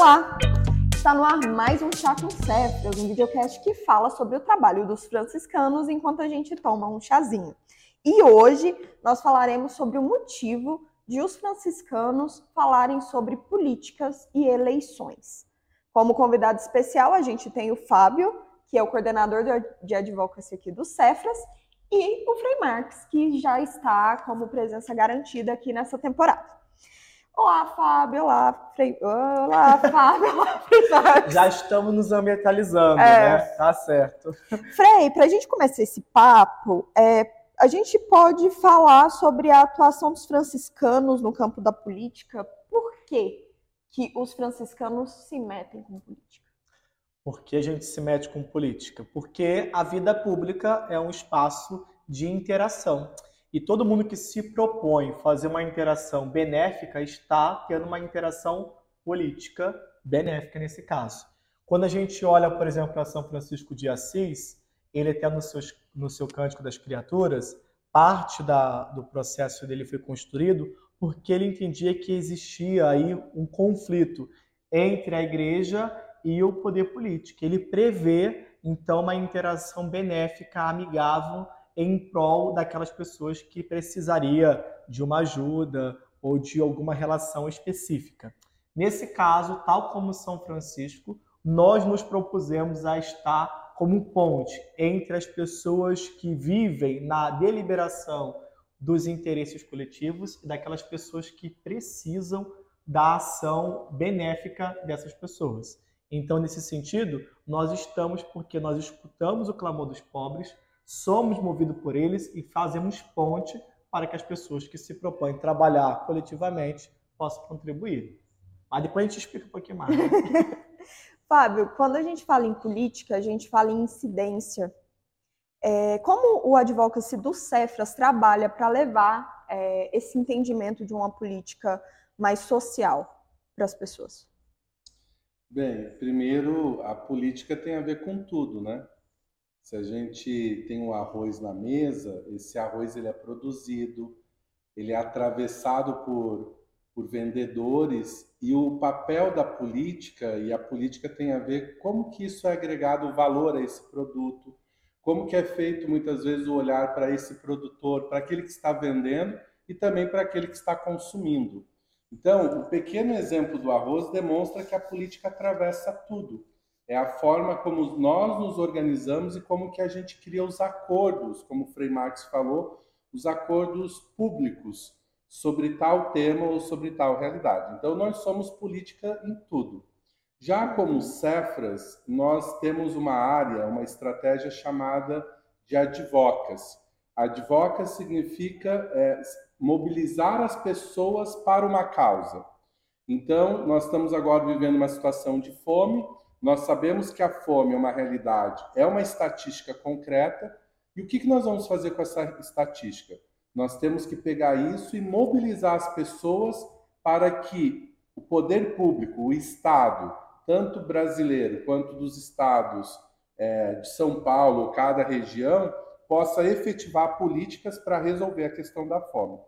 Olá! Está no ar mais um Chá com Cefras, um videocast que fala sobre o trabalho dos franciscanos enquanto a gente toma um chazinho. E hoje nós falaremos sobre o motivo de os franciscanos falarem sobre políticas e eleições. Como convidado especial, a gente tem o Fábio, que é o coordenador de advocacy aqui do Cefras, e o Frei Marques, que já está como presença garantida aqui nessa temporada. Olá, Fábio. Olá, Frei. Olá, Fábio. Olá, Frei. Já estamos nos ambientalizando, é. né? Tá certo. Frei, para a gente começar esse papo, é, a gente pode falar sobre a atuação dos franciscanos no campo da política. Por que, que os franciscanos se metem com política? Por que a gente se mete com política? Porque a vida pública é um espaço de interação. E todo mundo que se propõe fazer uma interação benéfica está tendo uma interação política benéfica nesse caso. Quando a gente olha, por exemplo, para São Francisco de Assis, ele até no, no seu Cântico das Criaturas, parte da, do processo dele foi construído porque ele entendia que existia aí um conflito entre a igreja e o poder político. Ele prevê, então, uma interação benéfica, amigável, em prol daquelas pessoas que precisaria de uma ajuda ou de alguma relação específica. Nesse caso, tal como São Francisco, nós nos propusemos a estar como ponte entre as pessoas que vivem na deliberação dos interesses coletivos e daquelas pessoas que precisam da ação benéfica dessas pessoas. Então, nesse sentido, nós estamos porque nós escutamos o clamor dos pobres, somos movidos por eles e fazemos ponte para que as pessoas que se propõem trabalhar coletivamente possam contribuir. Mas depois a gente explica um pouquinho mais. Né? Fábio, quando a gente fala em política, a gente fala em incidência. É, como o advocacy do Cefras trabalha para levar é, esse entendimento de uma política mais social para as pessoas? Bem, primeiro, a política tem a ver com tudo, né? Se a gente tem um arroz na mesa, esse arroz ele é produzido, ele é atravessado por, por vendedores e o papel da política e a política tem a ver como que isso é agregado valor a esse produto, como que é feito muitas vezes o olhar para esse produtor, para aquele que está vendendo e também para aquele que está consumindo. Então, o pequeno exemplo do arroz demonstra que a política atravessa tudo é a forma como nós nos organizamos e como que a gente cria os acordos, como o Frei Marx falou, os acordos públicos sobre tal tema ou sobre tal realidade. Então, nós somos política em tudo. Já como Cefras, nós temos uma área, uma estratégia chamada de advocas. Advocas significa é, mobilizar as pessoas para uma causa. Então, nós estamos agora vivendo uma situação de fome nós sabemos que a fome é uma realidade, é uma estatística concreta. E o que, nós vamos fazer com essa estatística? Nós temos que pegar isso e mobilizar as pessoas para que o poder público, o Estado, tanto brasileiro quanto dos estados é, de São Paulo, cada região, possa efetivar políticas para resolver a questão da fome.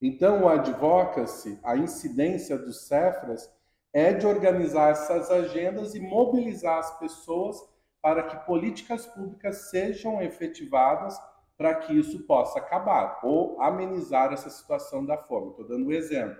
Então, o advocacy, a incidência dos Cefras, é de organizar essas agendas e mobilizar as pessoas para que políticas públicas sejam efetivadas para que isso possa acabar ou amenizar essa situação da fome. Estou dando um exemplo,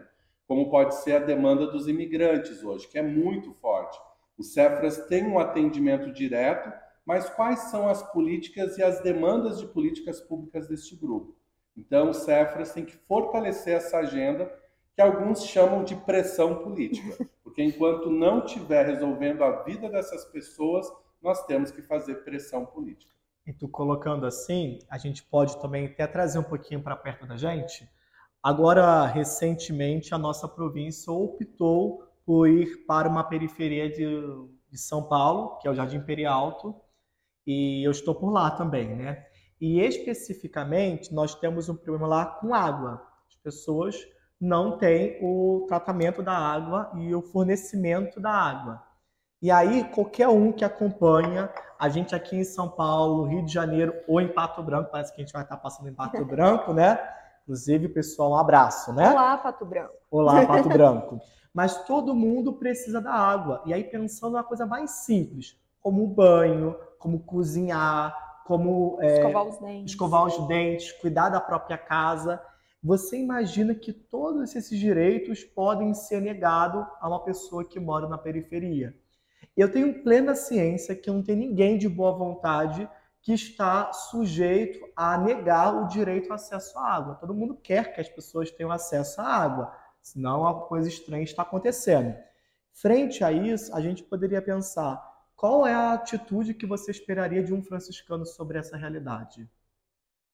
como pode ser a demanda dos imigrantes hoje, que é muito forte. O Cefras tem um atendimento direto, mas quais são as políticas e as demandas de políticas públicas deste grupo? Então, o Cefras tem que fortalecer essa agenda que alguns chamam de pressão política. Porque enquanto não estiver resolvendo a vida dessas pessoas, nós temos que fazer pressão política. E tu colocando assim, a gente pode também até trazer um pouquinho para perto da gente. Agora, recentemente, a nossa província optou por ir para uma periferia de, de São Paulo, que é o Jardim Imperial Alto, e eu estou por lá também, né? E especificamente, nós temos um problema lá com água. As pessoas não tem o tratamento da água e o fornecimento da água. E aí, qualquer um que acompanha a gente aqui em São Paulo, Rio de Janeiro ou em Pato Branco, parece que a gente vai estar passando em Pato Branco, né? Inclusive, pessoal, um abraço, né? Olá, Pato Branco. Olá, Pato Branco. Mas todo mundo precisa da água. E aí, pensando na coisa mais simples, como o banho, como cozinhar, como é, escovar, os dentes. escovar os dentes, cuidar da própria casa. Você imagina que todos esses direitos podem ser negados a uma pessoa que mora na periferia. Eu tenho plena ciência que não tem ninguém de boa vontade que está sujeito a negar o direito ao acesso à água. Todo mundo quer que as pessoas tenham acesso à água, senão uma coisa estranha está acontecendo. Frente a isso, a gente poderia pensar qual é a atitude que você esperaria de um franciscano sobre essa realidade?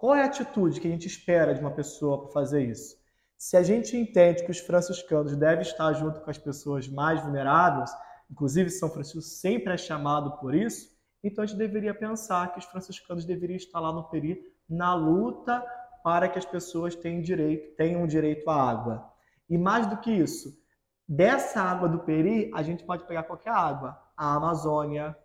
Qual é a atitude que a gente espera de uma pessoa para fazer isso? Se a gente entende que os franciscanos devem estar junto com as pessoas mais vulneráveis, inclusive São Francisco sempre é chamado por isso, então a gente deveria pensar que os franciscanos deveriam estar lá no Peri na luta para que as pessoas tenham direito, tenham direito à água. E mais do que isso, dessa água do Peri, a gente pode pegar qualquer água. A Amazônia,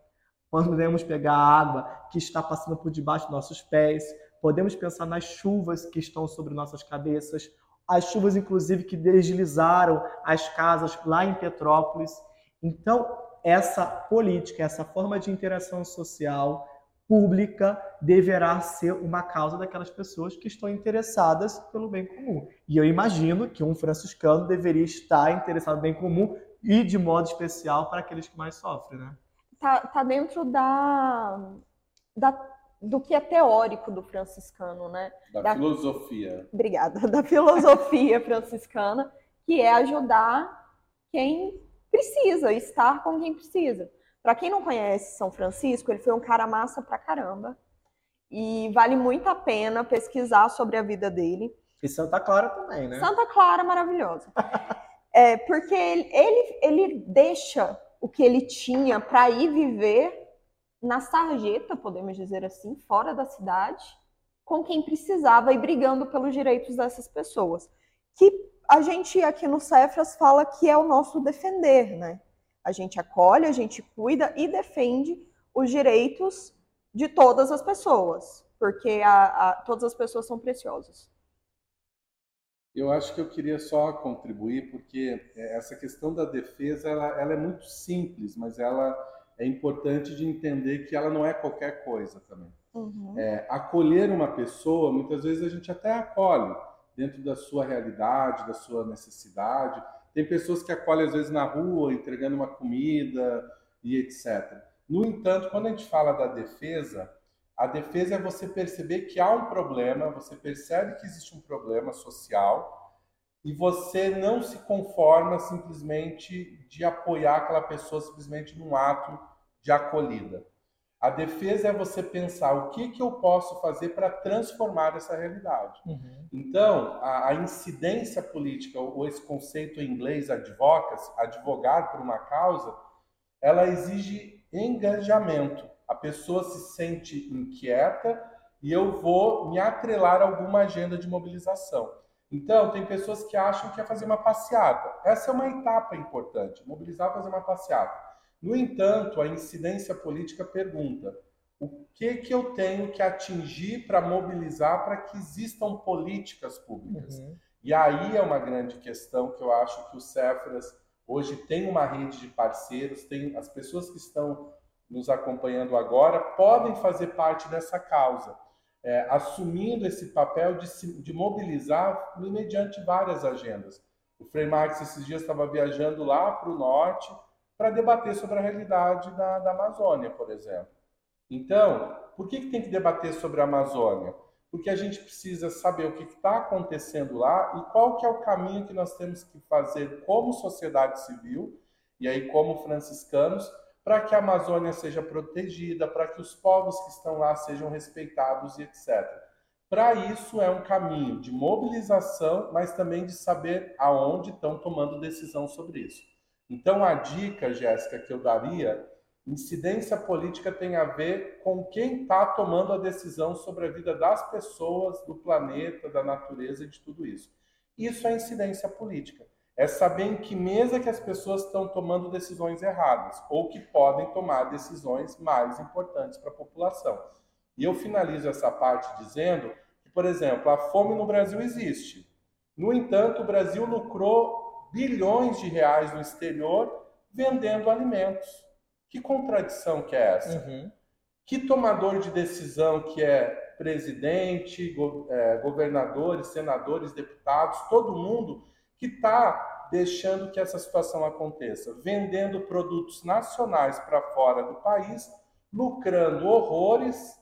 podemos pegar a água que está passando por debaixo dos nossos pés, podemos pensar nas chuvas que estão sobre nossas cabeças, as chuvas, inclusive, que deslizaram as casas lá em Petrópolis. Então, essa política, essa forma de interação social pública deverá ser uma causa daquelas pessoas que estão interessadas pelo bem comum. E eu imagino que um franciscano deveria estar interessado no bem comum e de modo especial para aqueles que mais sofrem, né? Tá, tá dentro da, da do que é teórico do franciscano, né? Da, da filosofia. Obrigada, da filosofia franciscana, que é ajudar quem precisa, estar com quem precisa. Para quem não conhece São Francisco, ele foi um cara massa pra caramba. E vale muito a pena pesquisar sobre a vida dele. E Santa Clara também, né? Santa Clara, maravilhosa. é, porque ele, ele, ele deixa o que ele tinha para ir viver na sarjeta, podemos dizer assim, fora da cidade, com quem precisava e brigando pelos direitos dessas pessoas. Que a gente aqui no Cefras fala que é o nosso defender, né? A gente acolhe, a gente cuida e defende os direitos de todas as pessoas, porque a, a, todas as pessoas são preciosas. Eu acho que eu queria só contribuir, porque essa questão da defesa ela, ela é muito simples, mas ela é importante de entender que ela não é qualquer coisa também. Uhum. É, acolher uma pessoa, muitas vezes a gente até acolhe, dentro da sua realidade, da sua necessidade. Tem pessoas que acolhem às vezes na rua, entregando uma comida e etc. No entanto, quando a gente fala da defesa, a defesa é você perceber que há um problema, você percebe que existe um problema social e você não se conforma simplesmente de apoiar aquela pessoa simplesmente num ato de acolhida. A defesa é você pensar o que, que eu posso fazer para transformar essa realidade. Uhum. Então, a, a, incidência política, ou esse conceito em inglês, advocacy, advogar por uma causa, ela exige engajamento. A pessoa se sente inquieta e eu vou me atrelar a alguma agenda de mobilização. Então, tem pessoas que acham que é fazer uma passeata. Essa é uma etapa importante, mobilizar fazer uma passeata. No entanto, a incidência política pergunta: o que que eu tenho que atingir para mobilizar para que existam políticas públicas? Uhum. E aí é uma grande questão que eu acho que o Cefras hoje tem uma rede de parceiros, tem as pessoas que estão nos acompanhando agora podem fazer parte dessa causa, é, assumindo esse papel de, de mobilizar mediante várias agendas. O Frei Marx esses dias estava viajando lá para o norte para debater sobre a realidade da, da Amazônia, por exemplo. Então, por que, que tem que debater sobre a Amazônia? Porque a gente precisa saber o que está acontecendo lá e qual que é o caminho que nós temos que fazer como sociedade civil e aí como franciscanos para que a Amazônia seja protegida, para que os povos que estão lá sejam respeitados e etc. Para isso é um caminho de mobilização, mas também de saber aonde estão tomando decisão sobre isso. Então, a dica, Jéssica, que eu daria, incidência política tem a ver com quem está tomando a decisão sobre a vida das pessoas, do planeta, da natureza e de tudo isso. Isso é incidência política. É saber em que mesa que as pessoas estão tomando decisões erradas ou que podem tomar decisões mais importantes para a população. E eu finalizo essa parte dizendo que, Por exemplo, a fome no Brasil existe. No entanto, o Brasil lucrou bilhões de reais no exterior vendendo alimentos. Que contradição que é essa? Uhum. Que tomador de decisão que é presidente, é, governadores, senadores, deputados, todo mundo que está deixando que essa situação aconteça, vendendo produtos nacionais para fora do país, lucrando horrores,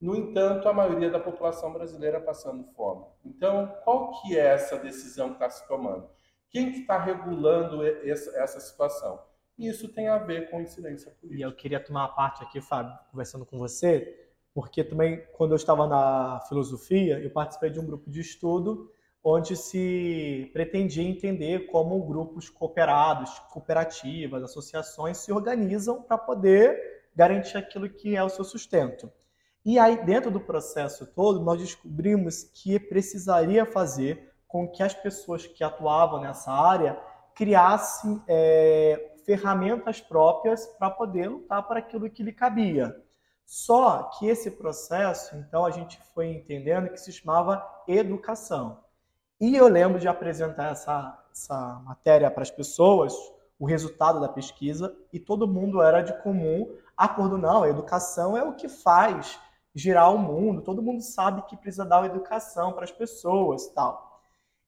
no entanto, a maioria da população brasileira passando fome. Então, qual que é essa decisão que está se tomando? Quem que está regulando essa, situação? Isso tem a ver com incidência política. E eu queria tomar uma parte aqui, Fábio, conversando com você, porque também, quando eu estava na filosofia, eu participei de um grupo de estudo onde se pretendia entender como grupos cooperados, cooperativas, associações se organizam para poder garantir aquilo que é o seu sustento. E aí, dentro do processo todo, nós descobrimos que precisaria fazer com que as pessoas que atuavam nessa área criassem é, ferramentas próprias para poder lutar por aquilo que lhe cabia. Só que esse processo, então, a gente foi entendendo que se chamava educação. E eu lembro de apresentar essa, essa matéria para as pessoas, o resultado da pesquisa, e todo mundo era de comum acordo, não, a educação é o que faz girar o mundo, todo mundo sabe que precisa dar educação para as pessoas tal.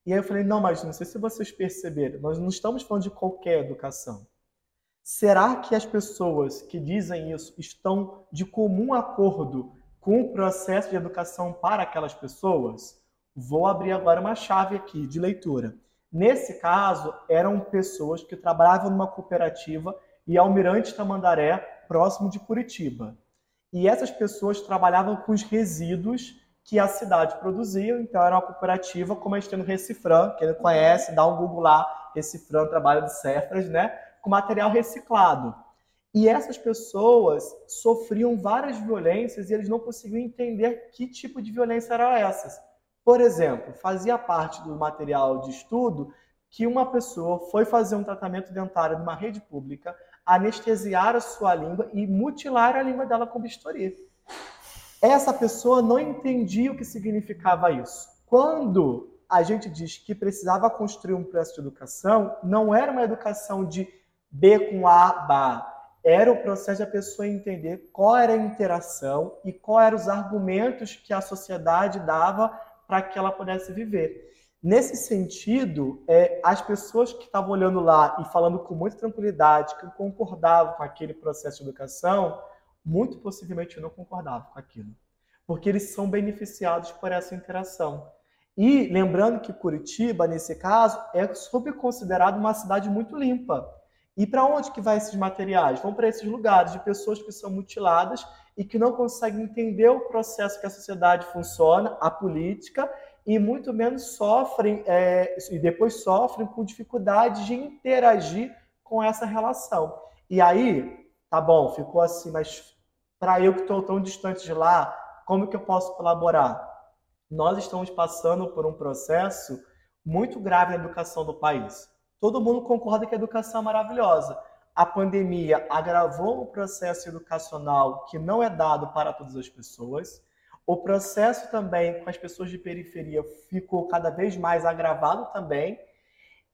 E aí eu falei, não, mas não sei se vocês perceberam, nós não estamos falando de qualquer educação. Será que as pessoas que dizem isso estão de comum acordo com o processo de educação para aquelas pessoas? Vou abrir agora uma chave aqui de leitura. Nesse caso, eram pessoas que trabalhavam numa cooperativa e Almirante Tamandaré, próximo de Curitiba. E essas pessoas trabalhavam com os resíduos que a cidade produzia, então era uma cooperativa, como a gente tem no Recifran, quem não conhece, dá um Google lá, Recifran, trabalho de Cefras, né? com material reciclado. E essas pessoas sofriam várias violências e eles não conseguiam entender que tipo de violência eram essas. Por exemplo, fazia parte do material de estudo que uma pessoa foi fazer um tratamento dentário numa rede pública, anestesiar a sua língua e mutilar a língua dela com bisturi. Essa pessoa não entendia o que significava isso. Quando a gente diz que precisava construir um processo de educação, não era uma educação de B com A, BA. Era o processo de a pessoa entender qual era a interação e quais eram os argumentos que a sociedade dava para que ela pudesse viver. Nesse sentido, é, as pessoas que estavam olhando lá e falando com muita tranquilidade, que concordavam com aquele processo de educação, muito possivelmente não concordavam com aquilo, porque eles são beneficiados por essa interação. E lembrando que Curitiba, nesse caso, é super considerado uma cidade muito limpa. E para onde que vai esses materiais? Vão para esses lugares de pessoas que são mutiladas e que não conseguem entender o processo que a sociedade funciona, a política, e muito menos sofrem, é, e depois sofrem com dificuldade de interagir com essa relação. E aí, tá bom, ficou assim, mas para eu que estou tão distante de lá, como que eu posso colaborar? Nós estamos passando por um processo muito grave na educação do país todo mundo concorda que a educação é maravilhosa. A pandemia agravou o processo educacional que não é dado para todas as pessoas. O processo também com as pessoas de periferia ficou cada vez mais agravado também.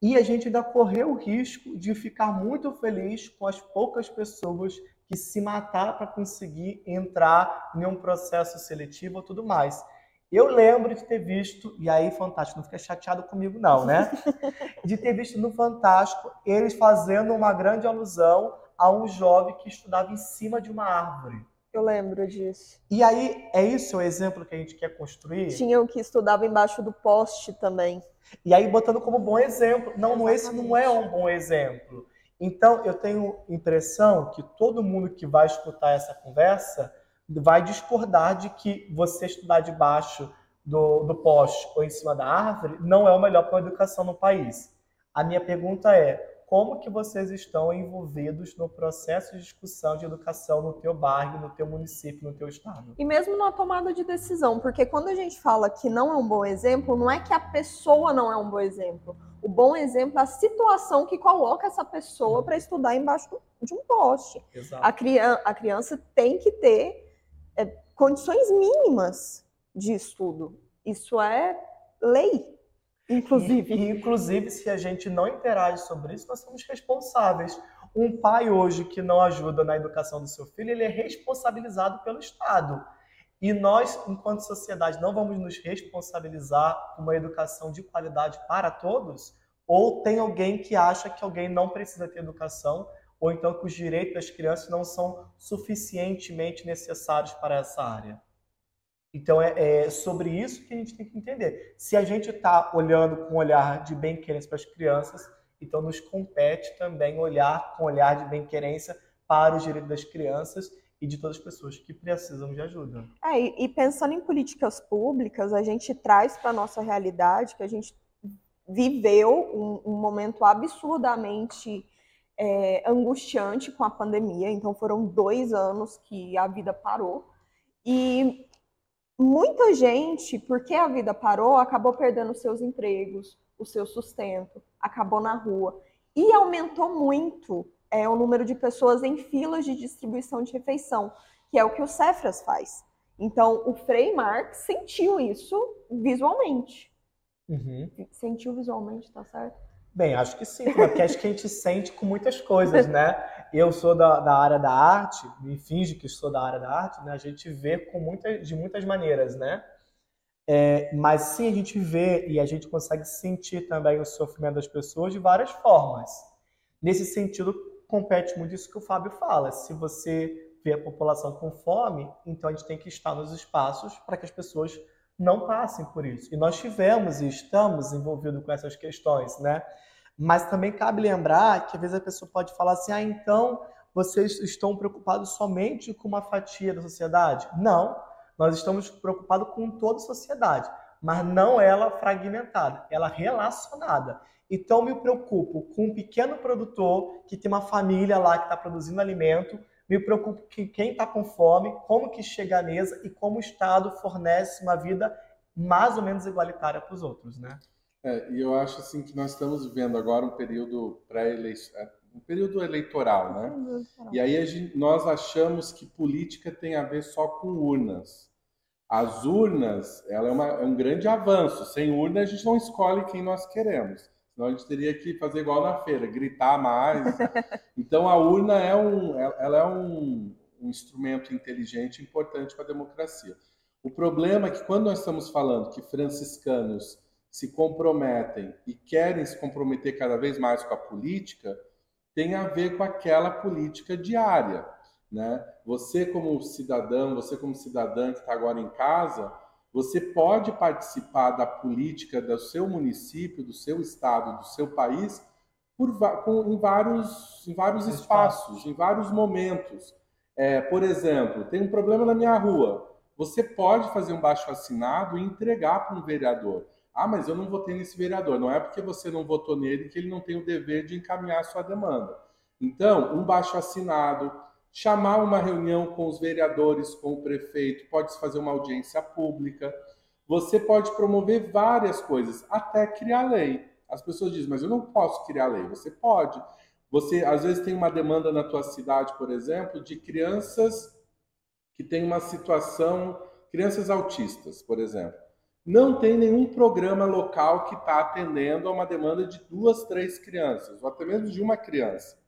E a gente ainda correu o risco de ficar muito feliz com as poucas pessoas que se mataram para conseguir entrar em um processo seletivo ou tudo mais. Eu lembro de ter visto, e aí Fantástico, não fica chateado comigo não, né? De ter visto no Fantástico eles fazendo uma grande alusão a um jovem que estudava em cima de uma árvore. Eu lembro disso. E aí, é isso o exemplo que a gente quer construir? Tinha o que estudava embaixo do poste também. E aí, botando como bom exemplo. Não, Exatamente. esse não é um bom exemplo. Então, eu tenho impressão que todo mundo que vai escutar essa conversa vai discordar de que você estudar debaixo do, do poste ou em cima da árvore não é o melhor para a educação no país. A minha pergunta é, como que vocês estão envolvidos no processo de discussão de educação no teu bairro, no teu município, no teu estado? E mesmo na tomada de decisão, porque quando a gente fala que não é um bom exemplo, não é que a pessoa não é um bom exemplo. O bom exemplo é a situação que coloca essa pessoa para estudar embaixo de um poste. A, criança, a criança tem que ter é, condições mínimas de estudo. Isso é lei, inclusive. E, inclusive, se a gente não interage sobre isso, nós somos responsáveis. Um pai hoje que não ajuda na educação do seu filho, ele é responsabilizado pelo Estado. E nós, enquanto sociedade, não vamos nos responsabilizar por uma educação de qualidade para todos? Ou tem alguém que acha que alguém não precisa ter educação, ou então que os direitos das crianças não são suficientemente necessários para essa área? Então é, é, sobre isso que a gente tem que entender. Se a gente está olhando com olhar de bem-querência para as crianças, então nos compete também olhar com olhar de bem-querência para os direitos das crianças e de todas as pessoas que precisam de ajuda. É, e, pensando em políticas públicas, a gente traz para a nossa realidade que a gente viveu um, um momento absurdamente é, angustiante com a pandemia. Então foram dois anos que a vida parou. E muita gente, porque a vida parou, acabou perdendo seus empregos, o seu sustento, acabou na rua. E aumentou muito é, o número de pessoas em filas de distribuição de refeição, que é o que o Cefras faz. Então, o Frei Marx sentiu isso visualmente. Uhum. Sentiu visualmente, tá certo? Bem, acho que sim, porque acho que a gente sente com muitas coisas, né? Eu sou da, da área da arte, me finge que sou da área da arte, né? A gente vê com muita, de muitas maneiras, né? É, mas sim, a gente vê e a gente consegue sentir também o sofrimento das pessoas de várias formas. Nesse sentido, compete muito isso que o Fábio fala. Se você vê a população com fome, então a gente tem que estar nos espaços para que as pessoas não passem por isso. E nós tivemos e estamos envolvidos com essas questões, né? Mas também cabe lembrar que às vezes a pessoa pode falar assim: ah, então vocês estão preocupados somente com uma fatia da sociedade? Não, nós estamos preocupados com toda a sociedade, mas não ela fragmentada, ela relacionada. Então me preocupo com um pequeno produtor que tem uma família lá que está produzindo alimento, me preocupo com quem está com fome, como que chega à mesa e como o Estado fornece uma vida mais ou menos igualitária para os outros, né? É, e eu acho assim que nós estamos vivendo agora um período pré-eleitoral, é, um período eleitoral, né? E aí gente, nós achamos que política tem a ver só com urnas. As urnas, ela é, uma, é um grande avanço. Sem urna a gente não escolhe quem nós queremos. Senão a gente teria que fazer igual na feira, gritar mais. Então a urna é um, ela é um, um instrumento inteligente importante para a democracia. O problema é que quando nós estamos falando que franciscanos se comprometem e querem se comprometer cada vez mais com a política, tem a ver com aquela política diária. Né? Você, como cidadão, você, como cidadã que está agora em casa, você pode participar da política do seu município, do seu estado, do seu país, por, com, em vários, em vários espaços, em vários momentos. É, por exemplo, tem um problema na minha rua. Você pode fazer um baixo assinado e entregar para um vereador. Ah, mas eu não votei nesse vereador. Não é porque você não votou nele que ele não tem o dever de encaminhar a sua demanda. Então, um baixo assinado, chamar uma reunião com os vereadores, com o prefeito, pode fazer uma audiência pública. Você pode promover várias coisas, até criar lei. As pessoas dizem, mas eu não posso criar lei. Você pode. Você, às vezes, tem uma demanda na tua cidade, por exemplo, de crianças que têm uma situação, crianças autistas, por exemplo não tem nenhum programa local que está atendendo a uma demanda de duas, três crianças, ou até mesmo de uma criança.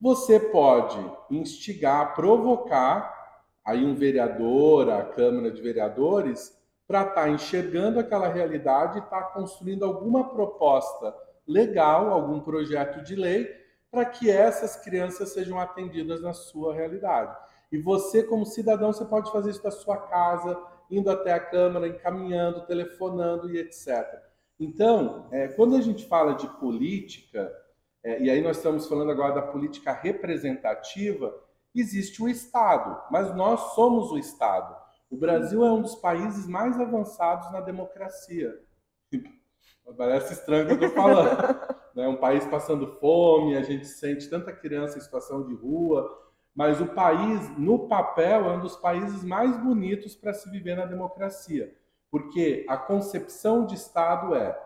Você pode instigar, provocar aí um vereador, a Câmara de Vereadores, para estar tá enxergando aquela realidade e estar tá construindo alguma proposta legal, algum projeto de lei, para que essas crianças sejam atendidas na sua realidade. E você, como cidadão, você pode fazer isso da sua casa, indo até a Câmara, encaminhando, telefonando e etc. Então, é, quando a gente fala de política, é, e aí nós estamos falando agora da política representativa, existe o Estado, mas nós somos o Estado. O Brasil é um dos países mais avançados na democracia. Parece estranho o que eu estou falando. É um país passando fome, a gente sente tanta criança em situação de rua, mas o país, no papel, é um dos países mais bonitos para se viver na democracia, porque a concepção de Estado é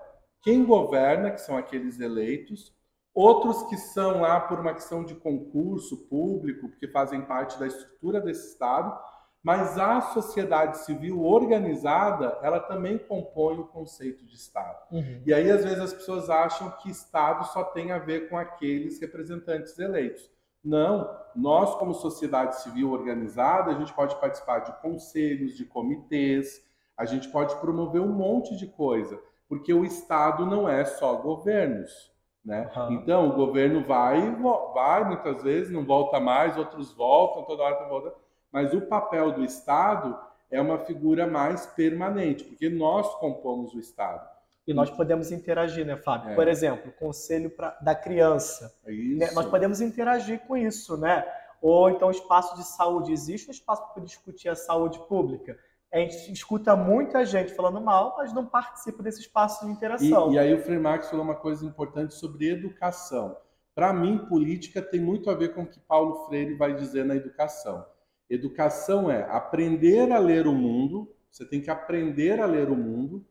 quem governa, que são aqueles eleitos, outros que são lá por uma questão de concurso público, porque fazem parte da estrutura desse Estado, Mas a sociedade civil organizada, ela também compõe o conceito de Estado. Uhum. E aí, às vezes, as pessoas acham que Estado só tem a ver com aqueles representantes eleitos. Não, nós, como sociedade civil organizada, a gente pode participar de conselhos, de comitês, a gente pode promover um monte de coisa, porque o Estado não é só governos. Né? Uhum. Então, o governo vai, vai muitas vezes, não volta mais, outros voltam, toda hora volta mas o papel do Estado é uma figura mais permanente, porque nós compomos o Estado. E nós podemos interagir, né, Fábio? É. Por exemplo, o conselho pra, da criança. Né? Nós podemos interagir com isso, né? Ou então espaço de saúde. Existe um espaço para discutir a saúde pública. A gente escuta muita gente falando mal, mas não participa desse espaço de interação. E, e aí o Frei Marx falou uma coisa importante sobre educação. Para mim, política tem muito a ver com o que Paulo Freire vai dizer na educação. Educação é aprender a ler o mundo. Você tem que aprender a ler o mundo,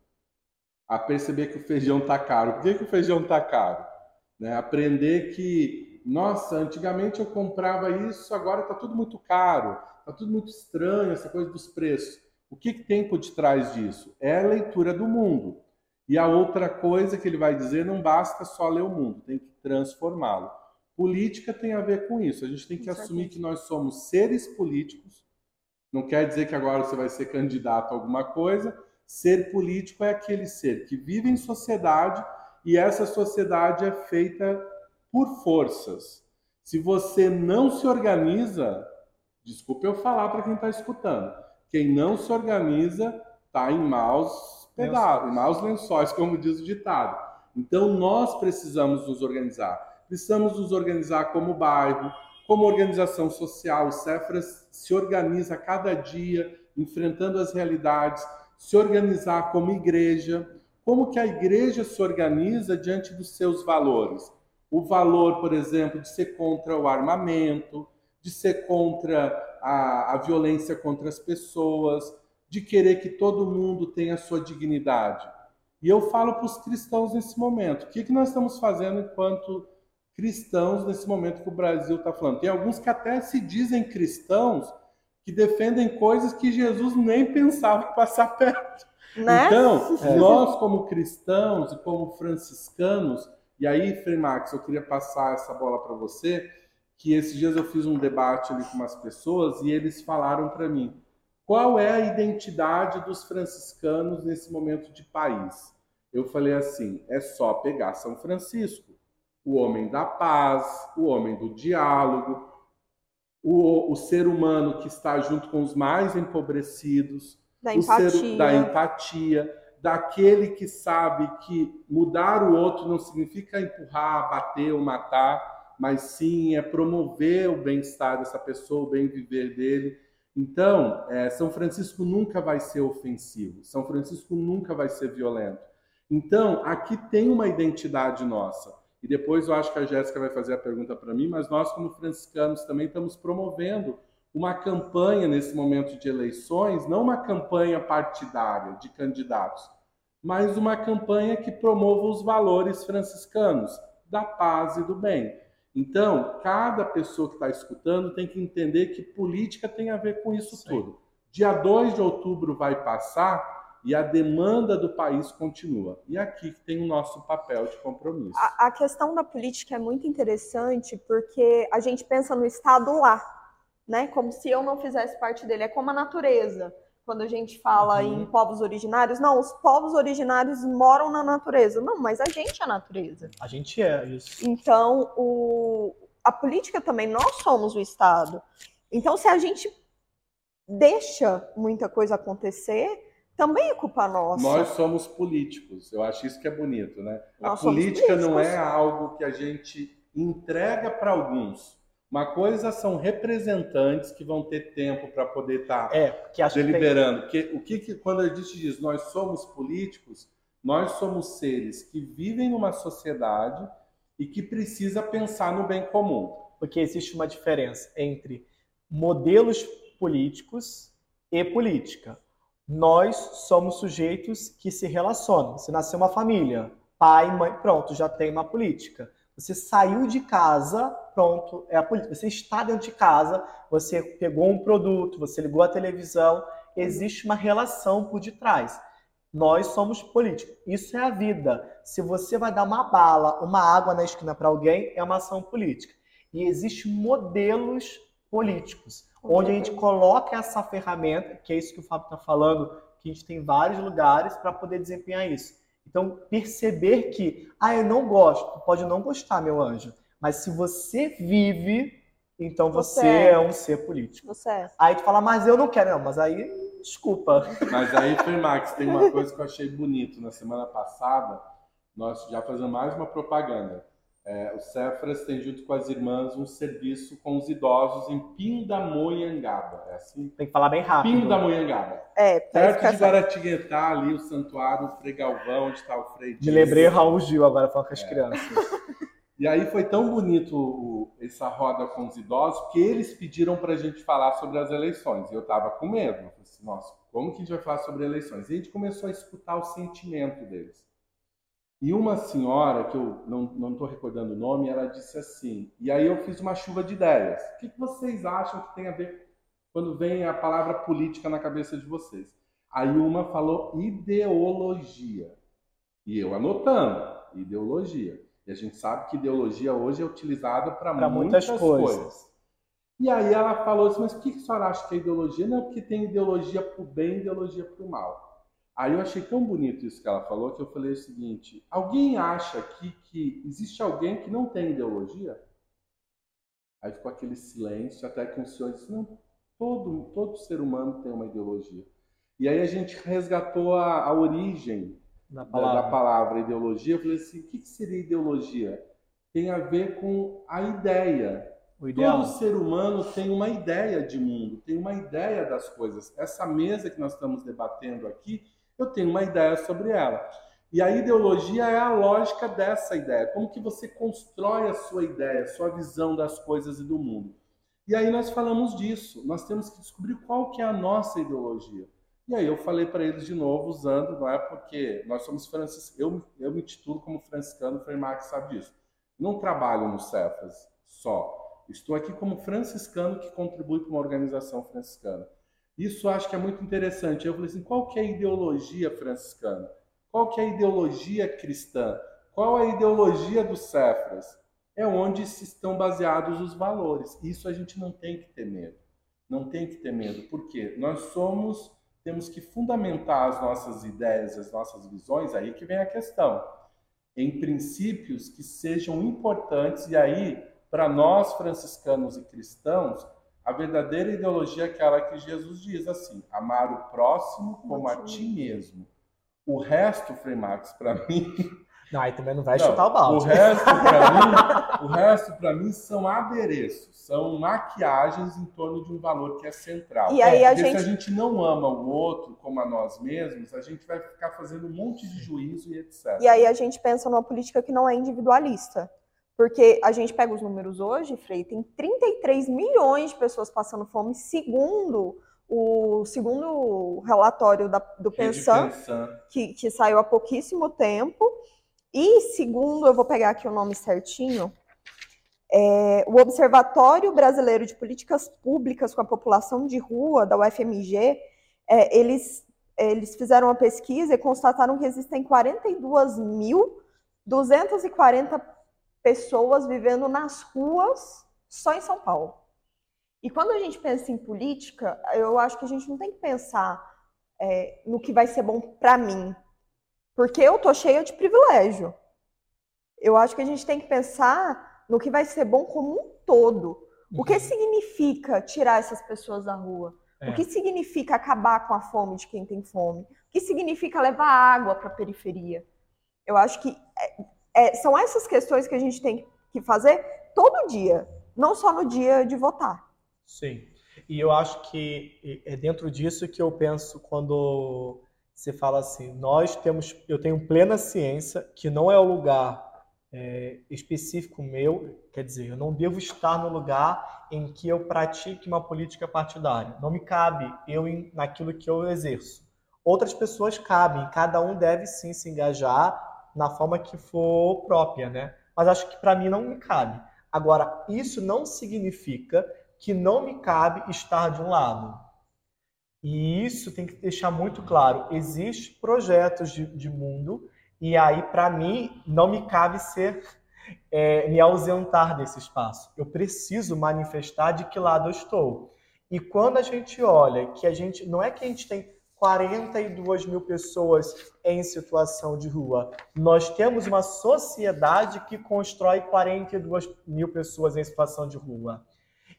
a perceber que o feijão está caro. Por que, que o feijão está caro? Né? Aprender que, nossa, antigamente eu comprava isso, agora está tudo muito caro, está tudo muito estranho, essa coisa dos preços. O que, que tem por detrás disso? É a leitura do mundo. E a outra coisa que ele vai dizer, não basta só ler o mundo, tem que transformá-lo. Política tem a ver com isso. A gente tem que assumir que nós somos seres políticos. Não quer dizer que agora você vai ser candidato a alguma coisa. Ser político é aquele ser que vive em sociedade e essa sociedade é feita por forças. Se você não se organiza, desculpe eu falar para quem está escutando, quem não se organiza está em maus pedaços, em maus lençóis, como diz o ditado. Então nós precisamos nos organizar precisamos nos organizar como bairro, como organização social. O Cefras se organiza cada dia, enfrentando as realidades, se organizar como igreja. Como que a igreja se organiza diante dos seus valores? O valor, por exemplo, de ser contra o armamento, de ser contra a, a violência contra as pessoas, de querer que todo mundo tenha a sua dignidade. E eu falo para os cristãos nesse momento: o que, que nós estamos fazendo enquanto cristãos nesse momento que o Brasil está falando. Tem alguns que até se dizem cristãos que defendem coisas que Jesus nem pensava em passar perto. Né? Então, é. nós como cristãos e como franciscanos, e aí, Frei Max, eu queria passar essa bola para você, que esses dias eu fiz um debate ali com umas pessoas e eles falaram para mim, qual é a identidade dos franciscanos nesse momento de país? Eu falei assim, é só pegar São Francisco o homem da paz, o homem do diálogo, o, o ser humano que está junto com os mais empobrecidos, da empatia. Ser, da empatia, daquele que sabe que mudar o outro não significa empurrar, bater ou matar, mas sim é promover o bem-estar dessa pessoa, o bem viver dele. Então, é, São Francisco nunca vai ser ofensivo, São Francisco nunca vai ser violento. Então, aqui tem uma identidade nossa. E depois eu acho que a Jéssica vai fazer a pergunta para mim, mas nós, como franciscanos, também estamos promovendo uma campanha nesse momento de eleições, não uma campanha partidária de candidatos, mas uma campanha que promova os valores franciscanos da paz e do bem. Então, cada pessoa que está escutando tem que entender que política tem a ver com isso Sim. tudo. Dia 2 de outubro vai passar e a demanda do país continua. E aqui que tem o nosso papel de compromisso. A, a, questão da política é muito interessante porque a gente pensa no Estado lá, né? Como se eu não fizesse parte dele. É como a natureza. Quando a gente fala uhum. em povos originários, não, os povos originários moram na natureza. Não, mas a gente é a natureza. A gente é isso. Então, o, a política também, nós somos o Estado. Então, se a gente deixa muita coisa acontecer, também é culpa nossa. Nós somos políticos. Eu acho isso que é bonito, né? Nós a política não é algo que a gente entrega para alguns. Uma coisa são representantes que vão ter tempo para poder estar tá é, deliberando. Tem... Porque o que, que quando a gente diz nós somos políticos, nós somos seres que vivem numa sociedade e que precisa pensar no bem comum. Porque existe uma diferença entre modelos políticos e política nós somos sujeitos que se relacionam. Se nasceu uma família, pai, mãe, pronto, já tem uma política. Você saiu de casa, pronto, é a política. Você está dentro de casa, você pegou um produto, você ligou a televisão, existe uma relação por detrás. Nós somos políticos. Isso é a vida. Se você vai dar uma bala, uma água na esquina para alguém, é uma ação política. E existem modelos políticos, onde a gente coloca essa ferramenta, que é isso que o Fábio está falando, que a gente tem vários lugares para poder desempenhar isso. Então, perceber que, ah, eu não gosto, pode não gostar, meu anjo, mas se você vive, então você, você é. é um ser político. Você é. Aí tu fala, mas eu não quero, não, mas aí, desculpa. Mas aí, Fermax, tem uma coisa que eu achei bonito. Na semana passada, nós já fazemos mais uma propaganda. É, o Cefras tem, junto com as irmãs, um serviço com os idosos em Pindamonhangaba. É assim? Tem que falar bem rápido. Pindamonhangaba. É, perto de Guaratinguetá, ali o santuário, o Frei Galvão, onde está o Frei Me lembrei Raul Gil agora falando com as é. crianças. E aí foi tão bonito essa roda com os idosos, que eles pediram para a gente falar sobre as eleições. Eu estava com medo. Eu falei assim, nossa, como que a gente vai falar sobre eleições? E a gente começou a escutar o sentimento deles. E uma senhora, que eu não estou recordando o nome, ela disse assim, e aí eu fiz uma chuva de ideias. O que, que vocês acham que tem a ver quando vem a palavra política na cabeça de vocês? Aí uma falou ideologia. E eu anotando, ideologia. E a gente sabe que ideologia hoje é utilizada para muitas, muitas coisas. coisas. E aí ela falou assim, mas o que, que a senhora acha que é ideologia? Não, porque tem ideologia para o bem e ideologia para o mal. Aí eu achei tão bonito isso que ela falou que eu falei o seguinte: alguém acha aqui que existe alguém que não tem ideologia? Aí ficou aquele silêncio, até que um senhor disse: não, todo, todo ser humano tem uma ideologia. E aí a gente resgatou a, a origem da palavra. Da, palavra. ideologia. Eu falei assim: o que, que seria ideologia? Tem a ver com a ideia. Todo ser humano tem uma ideia de mundo, tem uma ideia das coisas. Essa mesa que nós estamos debatendo aqui, eu tenho uma ideia sobre ela. E a ideologia é a lógica dessa ideia. Como que você constrói a sua ideia, a sua visão das coisas e do mundo. E aí nós falamos disso. Nós temos que descobrir qual que é a nossa ideologia. E aí eu falei para eles de novo, usando, não é porque nós somos franciscanos, eu, eu me titulo como franciscano, o Frei Marx sabe disso. Não trabalho no Cefas só. Estou aqui como franciscano que contribui para uma organização franciscana. Isso acho que é muito interessante. Eu falei assim, qual que é a ideologia franciscana? Qual que é a ideologia cristã? Qual é a ideologia do Cefras? É onde se estão baseados os valores. Isso a gente não tem que ter medo. Não tem que ter medo. Por quê? Nós somos temos que fundamentar as nossas ideias, as nossas visões, aí que vem a questão, em princípios que sejam importantes, e aí, para nós franciscanos e cristãos, a verdadeira ideologia é aquela que Jesus diz assim: amar o próximo como a ti mesmo. O resto, Frei Marcos, para mim, não, aí também não vai não, chutar o balde. O resto, para mim, o resto para mim são adereços, são maquiagens em torno de um valor que é central. E aí é, a gente... se a gente não ama o outro como a nós mesmos, a gente vai ficar fazendo um monte de juízo e etc. E aí a gente pensa numa política que não é individualista. Porque a gente pega os números hoje, Frei, tem 33 milhões de pessoas passando fome, segundo o segundo relatório da, do Pensan, que, que saiu há pouquíssimo tempo. E segundo, eu vou pegar aqui o nome certinho, é, o Observatório Brasileiro de Políticas Públicas com a População de Rua, da UFMG, é, eles, eles fizeram uma pesquisa e constataram que existem 42.240 pessoas vivendo nas ruas só em São Paulo. E quando a gente pensa em política, eu acho que a gente não tem que pensar é, no que vai ser bom para mim, porque eu tô cheia de privilégio. Eu acho que a gente tem que pensar no que vai ser bom como um todo. O que uhum. significa tirar essas pessoas da rua? É. O que significa acabar com a fome de quem tem fome? O que significa levar água para a periferia? Eu acho que é, é, são essas questões que a gente tem que fazer todo dia, não só no dia de votar. Sim. E eu acho que é dentro disso que eu penso quando você fala assim, nós temos, eu tenho plena ciência que não é o lugar é, específico meu, quer dizer, eu não devo estar no lugar em que eu pratique uma política partidária. Não me cabe eu naquilo que eu exerço. Outras pessoas cabem, cada um deve sim se engajar na forma que for própria, né? Mas acho que para mim não me cabe. Agora, isso não significa que não me cabe estar de um lado. E isso tem que deixar muito claro. Existem projetos de, de mundo, e aí, para mim, não me cabe ser é, me ausentar desse espaço. Eu preciso manifestar de que lado eu estou. E quando a gente olha que a gente. Não é que a gente tem 42 mil pessoas em situação de rua. Nós temos uma sociedade que constrói 42 mil pessoas em situação de rua.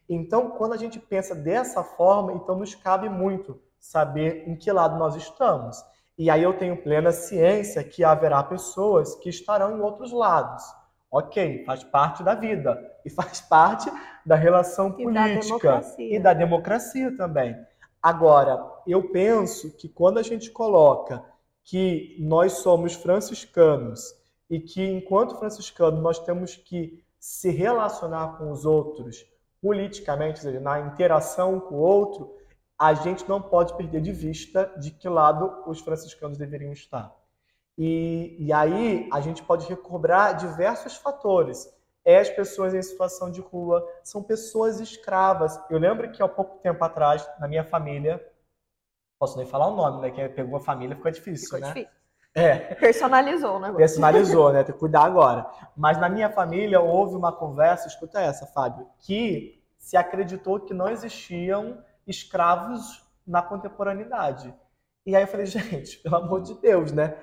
Então, quando a gente pensa dessa forma, então nos cabe muito saber em que lado nós estamos. E aí eu tenho plena ciência que haverá pessoas que estarão em outros lados. Ok, faz parte da vida e faz parte da relação e política da e da democracia também. Agora, eu penso que quando a gente coloca que nós somos franciscanos e que, enquanto franciscanos, nós temos que se relacionar com os outros politicamente, ou seja, na interação com o outro, a gente não pode perder de vista de que lado os franciscanos deveriam estar. E, e aí a gente pode recobrar diversos fatores. É as pessoas em situação de rua, são pessoas escravas. Eu lembro que há pouco tempo atrás, na minha família, posso nem falar o nome, né? Quem pegou a família fica difícil, ficou né? Difícil. É. Personalizou, né? Personalizou, né? Tem que cuidar agora. Mas na minha família houve uma conversa, escuta essa, Fábio, que se acreditou que não existiam escravos na contemporaneidade. E aí eu falei, gente, pelo amor de Deus, né?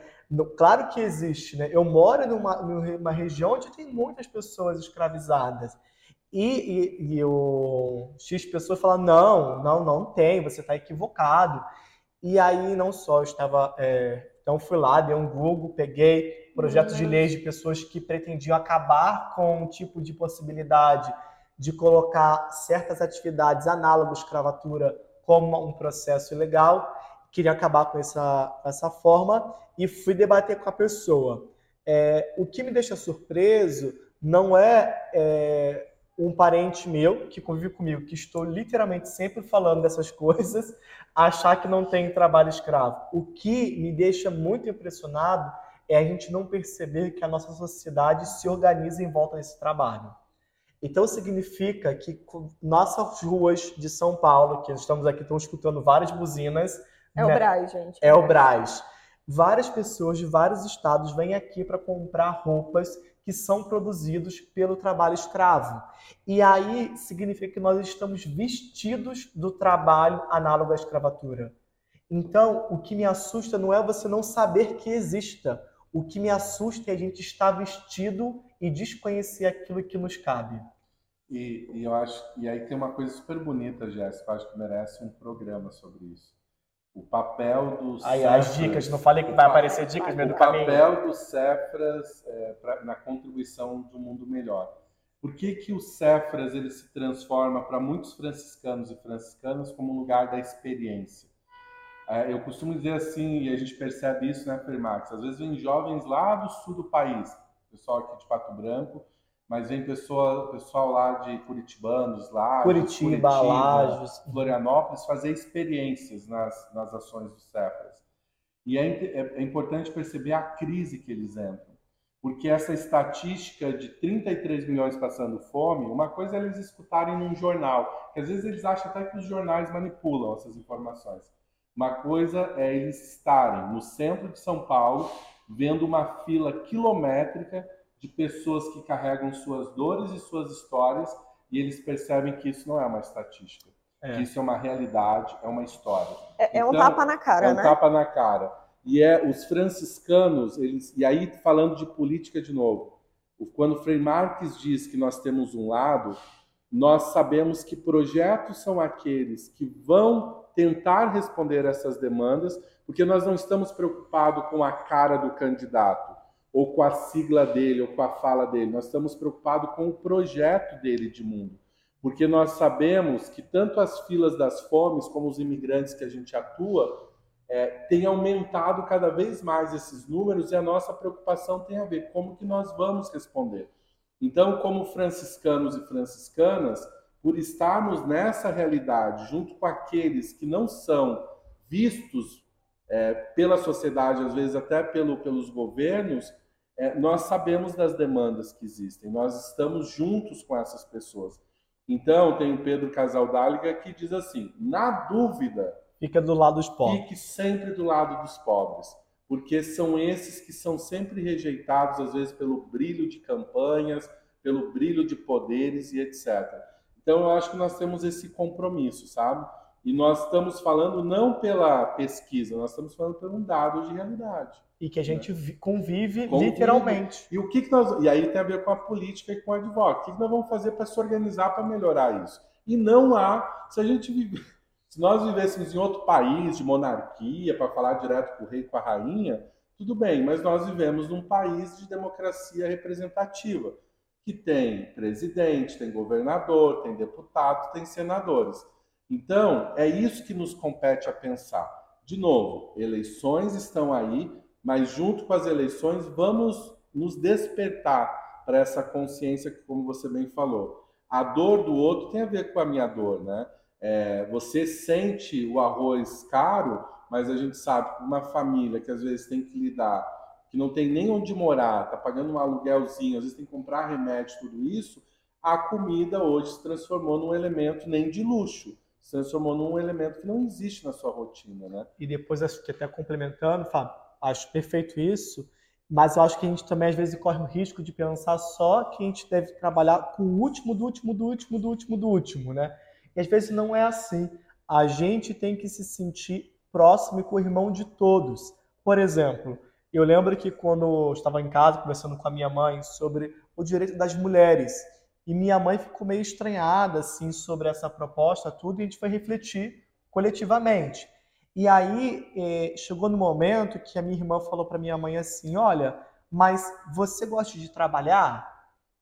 Claro que existe, né? Eu moro numa, numa região onde tem muitas pessoas escravizadas. E, e, e o X pessoas falam, não, não, não tem, você está equivocado. E aí não só eu estava é, então fui lá, dei um Google, peguei projetos de leis de pessoas que pretendiam acabar com um tipo de possibilidade de colocar certas atividades análogas à escravatura como um processo ilegal. Queria acabar com essa, essa forma e fui debater com a pessoa. É, o que me deixa surpreso não é, é um parente meu que convive comigo, que estou literalmente sempre falando dessas coisas, achar que não tem trabalho escravo. O que me deixa muito impressionado é a gente não perceber que a nossa sociedade se organiza em volta desse trabalho. Então significa que nossas ruas de São Paulo, que estamos aqui, estão escutando várias buzinas. É né? o Braz, gente. É o Braz. Várias pessoas de vários estados vêm aqui para comprar roupas que são produzidos pelo trabalho escravo. E aí significa que nós estamos vestidos do trabalho análogo à escravatura. Então, o que me assusta não é você não saber que exista. O que me assusta é a gente estar vestido e desconhecer aquilo que nos cabe. E, e eu acho, e aí tem uma coisa super bonita, Jéssica, acho que merece um programa sobre isso o papel dos Aí, Cefras, as dicas, não falei que vai aparecer dicas meio do caminho. O papel dos Cefras é, pra, na contribuição do mundo melhor. Por que, que o Cefras ele se transforma para muitos franciscanos e franciscanas como um lugar da experiência? É, eu costumo dizer assim, e a gente percebe isso na Fermax, às vezes vem jovens lá do sul do país, pessoal aqui de Pato Branco, mas vem pessoa, pessoal lá de Curitibanos, lá, Curitiba, Curitiba Lages, Florianópolis, fazer experiências nas, nas ações do Cefras. E é, é, é, importante perceber a crise que eles entram, porque essa estatística de 33 milhões passando fome, uma coisa é eles escutarem num jornal, que às vezes eles acham até que os jornais manipulam essas informações. Uma coisa é eles estarem no centro de São Paulo, vendo uma fila quilométrica de pessoas que carregam suas dores e suas histórias e eles percebem que isso não é uma estatística, é. que isso é uma realidade, é uma história. É, é um então, tapa na cara, é um né? tapa na cara. E é os franciscanos, eles e aí falando de política de novo, quando Frei Marques diz que nós temos um lado, nós sabemos que projetos são aqueles que vão tentar responder essas demandas, porque nós não estamos preocupados com a cara do candidato ou com a sigla dele, ou com a fala dele. Nós estamos preocupados com o projeto dele de mundo. Porque nós sabemos que tanto as filas das fomes como os imigrantes que a gente atua é, tem aumentado cada vez mais esses números e a nossa preocupação tem a ver como que nós vamos responder. Então, como franciscanos e franciscanas, por estarmos nessa realidade junto com aqueles que não são vistos é, pela sociedade, às vezes até pelo, pelos governos, é, nós sabemos das demandas que existem, nós estamos juntos com essas pessoas. Então, tem o Pedro Casaldáliga que diz assim: na dúvida, fica do lado dos pobres. Fique sempre do lado dos pobres, porque são esses que são sempre rejeitados, às vezes pelo brilho de campanhas, pelo brilho de poderes e etc. Então, eu acho que nós temos esse compromisso, sabe? E nós estamos falando não pela pesquisa, nós estamos falando por um dado de realidade. E que a gente né? convive, convive, literalmente. E o que, que nós. E aí tem a ver com a política e com o advogado. O que, que nós vamos fazer para se organizar para melhorar isso? E não há. Se a gente vive, se nós vivêssemos em outro país de monarquia, para falar direto com o rei e com a rainha, tudo bem, mas nós vivemos num país de democracia representativa, que tem presidente, tem governador, tem deputado, tem senadores. Então, é isso que nos compete a pensar. De novo, eleições estão aí, mas junto com as eleições, vamos nos despertar para essa consciência que, como você bem falou, a dor do outro tem a ver com a minha dor, né? É, você sente o arroz caro, mas a gente sabe que uma família que às vezes tem que lidar, que não tem nem onde morar, está pagando um aluguelzinho, às vezes tem que comprar remédio, tudo isso, a comida hoje se transformou num elemento nem de luxo, se transformou num elemento que não existe na sua rotina, né? E depois, até complementando, Fábio, acho perfeito isso, mas eu acho que a gente também às vezes corre o risco de pensar só que a gente deve trabalhar com o último do último do último do último do último, né? E às vezes não é assim. A gente tem que se sentir próximo e com o irmão de todos. Por exemplo, eu lembro que quando eu estava em casa conversando com a minha mãe sobre o direito das mulheres, e minha mãe ficou meio estranhada assim sobre essa proposta, tudo, e a gente foi refletir coletivamente. E aí eh, chegou no momento que a minha irmã falou para minha mãe assim: Olha, mas você gosta de trabalhar?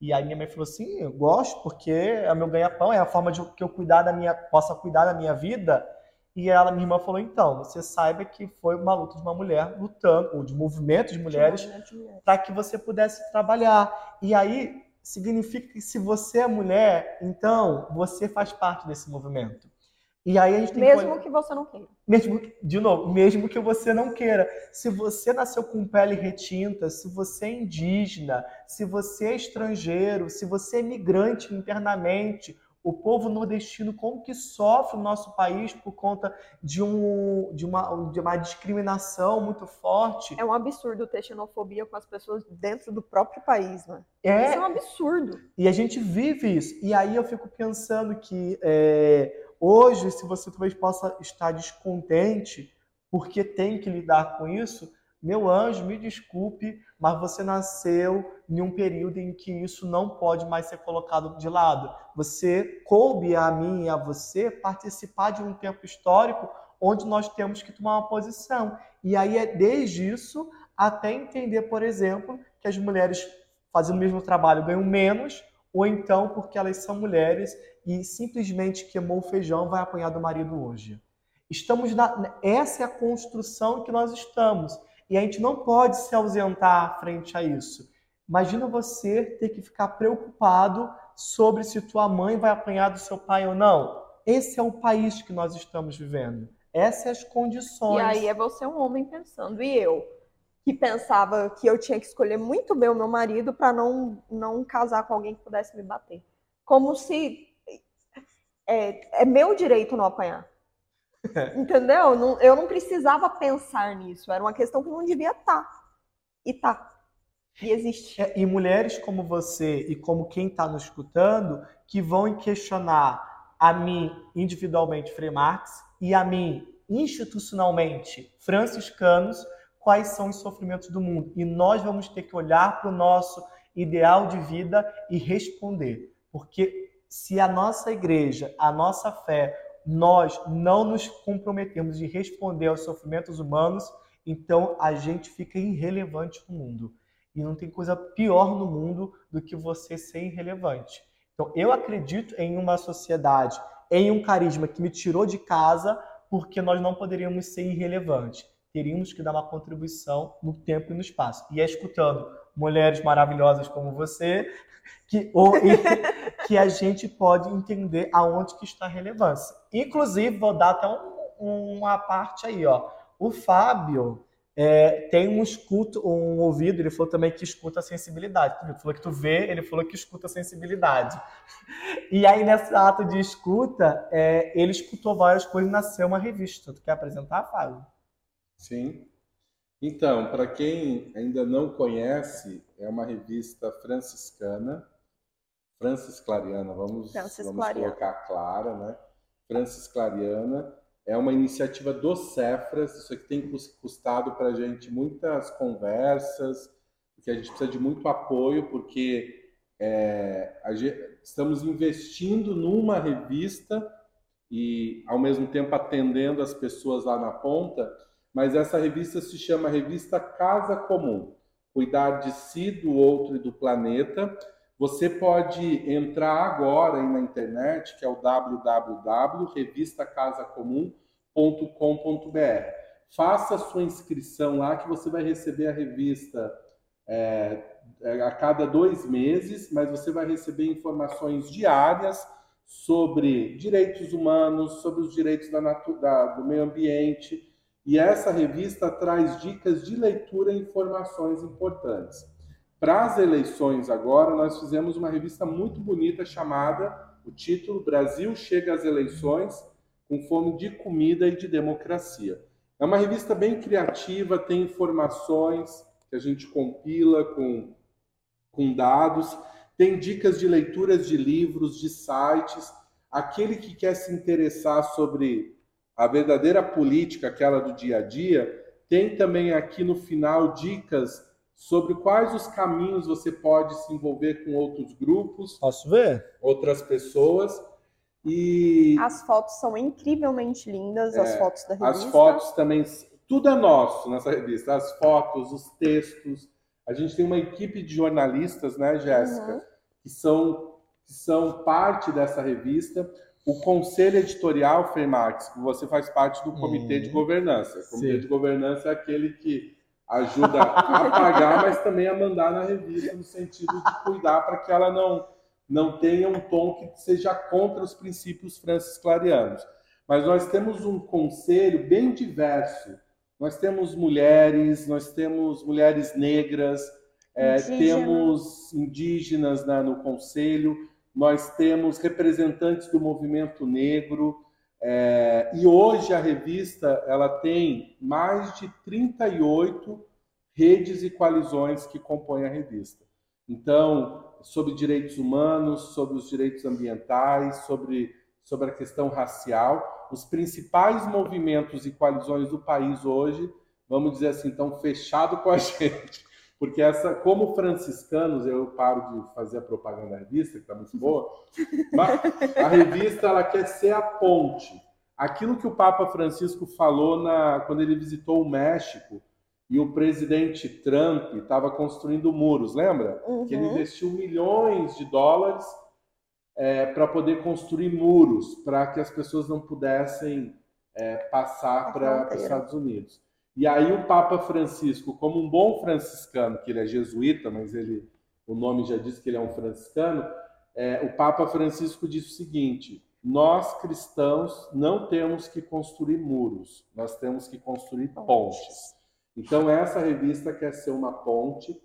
E aí minha mãe falou assim: Eu gosto porque é o meu ganha-pão, é a forma de que eu cuidar da minha, possa cuidar da minha vida. E ela, minha irmã falou: Então, você saiba que foi uma luta de uma mulher lutando, ou de movimento de mulheres, mulher. para que você pudesse trabalhar. E aí significa que se você é mulher, então você faz parte desse movimento. E aí a gente tem mesmo que... que você não queira. Mesmo, de novo, mesmo que você não queira. Se você nasceu com pele retinta, se você é indígena, se você é estrangeiro, se você é migrante internamente, o povo nordestino como que sofre o nosso país por conta de, um, de, uma, de uma discriminação muito forte. É um absurdo ter xenofobia com as pessoas dentro do próprio país, né? É, isso é um absurdo. E a gente vive isso. E aí eu fico pensando que é, hoje, se você talvez possa estar descontente porque tem que lidar com isso, meu anjo, me desculpe, mas você nasceu em um período em que isso não pode mais ser colocado de lado. Você coube a mim e a você participar de um tempo histórico onde nós temos que tomar uma posição. E aí é desde isso até entender, por exemplo, que as mulheres fazendo o mesmo trabalho ganham menos, ou então porque elas são mulheres e simplesmente queimou o feijão vai apanhar do marido hoje. Estamos na essa é a construção que nós estamos. E a gente não pode se ausentar frente a isso. Imagina você ter que ficar preocupado sobre se tua mãe vai apanhar do seu pai ou não. Esse é o país que nós estamos vivendo. Essas são as condições. E aí é você um homem pensando. E eu, que pensava que eu tinha que escolher muito bem o meu marido para não, não casar com alguém que pudesse me bater. Como se é, é meu direito não apanhar. Entendeu? Não, eu não precisava pensar nisso. Era uma questão que não devia estar. Tá. E tá. E existe. É, e mulheres como você e como quem está nos escutando, que vão questionar a mim individualmente, Frei Marx, e a mim institucionalmente, franciscanos, quais são os sofrimentos do mundo. E nós vamos ter que olhar para o nosso ideal de vida e responder. Porque se a nossa igreja, a nossa fé, nós não nos comprometemos de responder aos sofrimentos humanos, então a gente fica irrelevante no mundo. E não tem coisa pior no mundo do que você ser irrelevante. Então eu acredito em uma sociedade, em um carisma que me tirou de casa, porque nós não poderíamos ser irrelevantes. Teríamos que dar uma contribuição no tempo e no espaço. E é escutando mulheres maravilhosas como você, que, ou, que a gente pode entender aonde que está a relevância. Inclusive, vou dar até um, uma parte aí, ó. O Fábio, é, tem um escuto, um ouvido, ele falou também que escuta a sensibilidade. Tu falou que tu vê, ele falou que escuta a sensibilidade. E aí, nesse ato de escuta, é, ele escutou várias coisas e nasceu uma revista. Tu quer apresentar, Fábio? Sim. Então, para quem ainda não conhece, é uma revista franciscana, Francis Clariana, vamos, Francis vamos Clariana. colocar clara, né? Francis Clariana é uma iniciativa do Cefras, isso aqui tem custado para a gente muitas conversas, porque a gente precisa de muito apoio, porque é, gente, estamos investindo numa revista e, ao mesmo tempo, atendendo as pessoas lá na ponta, mas essa revista se chama Revista Casa Comum, Cuidar de Si, do Outro e do Planeta. Você pode entrar agora na internet, que é o www.revistacasacomum.com.br. Faça sua inscrição lá que você vai receber a revista é, é, a cada dois meses, mas você vai receber informações diárias sobre direitos humanos, sobre os direitos da, da, do meio ambiente, e essa revista traz dicas de leitura e informações importantes. Para as eleições agora, nós fizemos uma revista muito bonita chamada, o título Brasil chega às eleições com fome de comida e de democracia. É uma revista bem criativa, tem informações que a gente compila com, com dados, tem dicas de leituras de livros, de sites. Aquele que quer se interessar sobre a verdadeira política, aquela do dia a dia, tem também aqui no final dicas sobre quais os caminhos você pode se envolver com outros grupos. Posso ver? Outras pessoas. E as fotos são incrivelmente lindas, é, as fotos da revista. As fotos também, tudo é nosso nessa revista. As fotos, os textos. A gente tem uma equipe de jornalistas, né, Jéssica, uhum. que são que são parte dessa revista o conselho editorial, que você faz parte do comitê hum, de governança. O comitê sim. de governança é aquele que ajuda a pagar, mas também a mandar na revista, no sentido de cuidar para que ela não, não tenha um tom que seja contra os princípios francisclarianos. Mas nós temos um conselho bem diverso. Nós temos mulheres, nós temos mulheres negras, é, temos indígenas né, no conselho, nós temos representantes do movimento negro, é, e hoje a revista ela tem mais de 38 redes e coalizões que compõem a revista. Então, sobre direitos humanos, sobre os direitos ambientais, sobre, sobre a questão racial, os principais movimentos e coalizões do país hoje, vamos dizer assim, estão fechados com a gente porque essa, como franciscanos, eu paro de fazer a propaganda da revista, que está muito boa, a revista ela quer ser a ponte. Aquilo que o Papa Francisco falou na, quando ele visitou o México e o presidente Trump estava construindo muros, lembra? Uhum. Que ele investiu milhões de dólares é, para poder construir muros, para que as pessoas não pudessem é, passar para os Estados Unidos. E aí o Papa Francisco, como um bom franciscano, que ele é jesuíta, mas ele, o nome já diz que ele é um franciscano, é, o Papa Francisco disse o seguinte: nós cristãos não temos que construir muros, nós temos que construir pontes. Então essa revista quer ser uma ponte.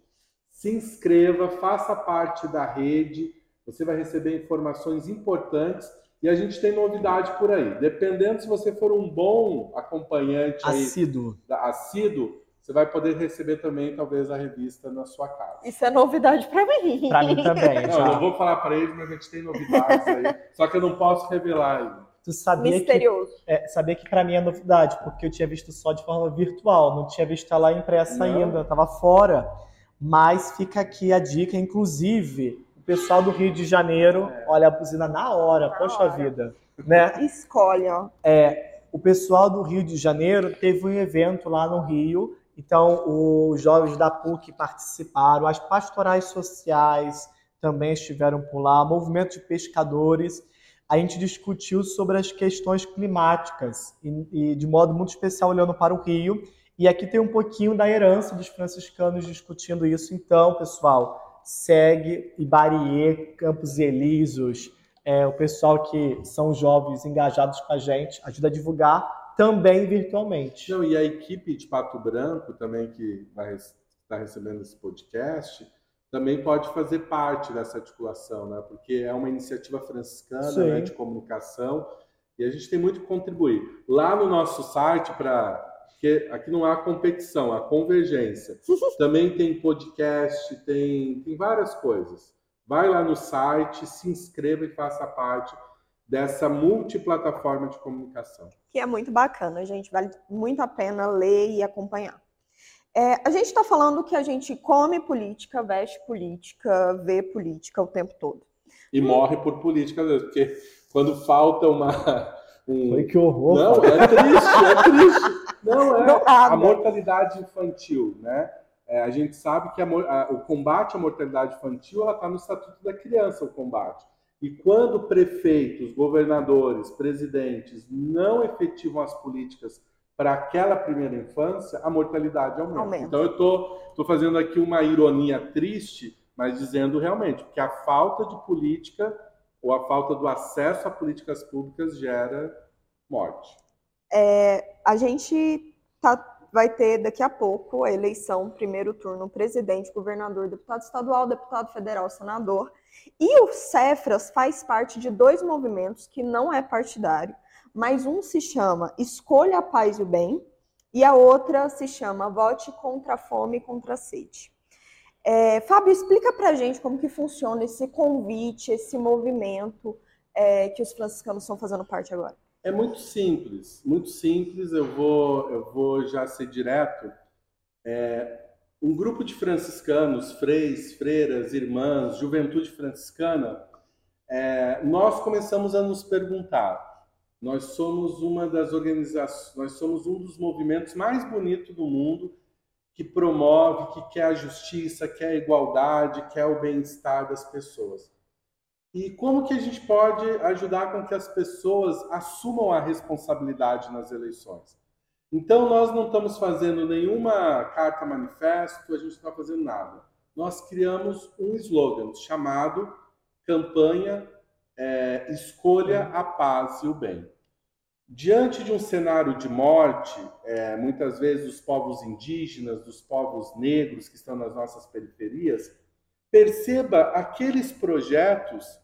Se inscreva, faça parte da rede, você vai receber informações importantes e a gente tem novidade por aí. Dependendo se você for um bom acompanhante assíduo, aí, assíduo você vai poder receber também, talvez, a revista na sua casa. Isso é novidade para mim. Para mim também. Não, eu não vou falar para eles, mas a gente tem novidades aí. só que eu não posso revelar ainda. Tu sabia Misterioso. Que, é, sabia que para mim é novidade, porque eu tinha visto só de forma virtual, não tinha visto ela impressa não. ainda, estava fora. Mas fica aqui a dica, inclusive, pessoal do Rio de Janeiro, olha a buzina na hora, na poxa hora. vida. Né? Escolhe, ó. É, o pessoal do Rio de Janeiro teve um evento lá no Rio, então os jovens da PUC participaram, as pastorais sociais também estiveram por lá, movimento de pescadores. A gente discutiu sobre as questões climáticas e, e de modo muito especial olhando para o Rio. E aqui tem um pouquinho da herança dos franciscanos discutindo isso. Então, pessoal, segue Ibarie, Campos Elíseos, é, o pessoal que são jovens engajados com a gente, ajuda a divulgar, também virtualmente. Não, e a equipe de Pato Branco também que vai estar recebendo esse podcast também pode fazer parte dessa articulação, né? Porque é uma iniciativa franciscana né, de comunicação e a gente tem muito que contribuir. Lá no nosso site para que aqui não há competição, há convergência. Também tem podcast, tem, tem várias coisas. Vai lá no site, se inscreva e faça parte dessa multiplataforma de comunicação. Que é muito bacana, gente. Vale muito a pena ler e acompanhar. É, a gente está falando que a gente come política, veste política, vê política o tempo todo. E hum. morre por política, às vezes, porque quando falta uma. Um... Foi que horror. Não, é triste, é triste. Não, é a mortalidade infantil, né? É, a gente sabe que a, a, o combate à mortalidade infantil está no Estatuto da Criança, o combate. E quando prefeitos, governadores, presidentes não efetivam as políticas para aquela primeira infância, a mortalidade aumenta. aumenta. Então eu estou tô, tô fazendo aqui uma ironia triste, mas dizendo realmente que a falta de política ou a falta do acesso a políticas públicas gera morte. É, a gente tá vai ter daqui a pouco a eleição, primeiro turno, presidente, governador, deputado estadual, deputado federal, senador. E o Cefras faz parte de dois movimentos que não é partidário, mas um se chama Escolha a Paz e o Bem e a outra se chama Vote contra a Fome e contra a Sede. É, Fábio, explica para gente como que funciona esse convite, esse movimento é, que os franciscanos estão fazendo parte agora. É muito simples, muito simples. Eu vou, eu vou já ser direto. É, um grupo de franciscanos, freis, freiras, irmãs, juventude franciscana, é, nós começamos a nos perguntar. Nós somos uma das organizações, nós somos um dos movimentos mais bonitos do mundo que promove, que quer a justiça, quer a igualdade, quer o bem-estar das pessoas. E como que a gente pode ajudar com que as pessoas assumam a responsabilidade nas eleições? Então, nós não estamos fazendo nenhuma carta manifesto, a gente não está fazendo nada. Nós criamos um slogan chamado Campanha é, Escolha a Paz e o Bem. Diante de um cenário de morte, é, muitas vezes dos povos indígenas, dos povos negros que estão nas nossas periferias, perceba aqueles projetos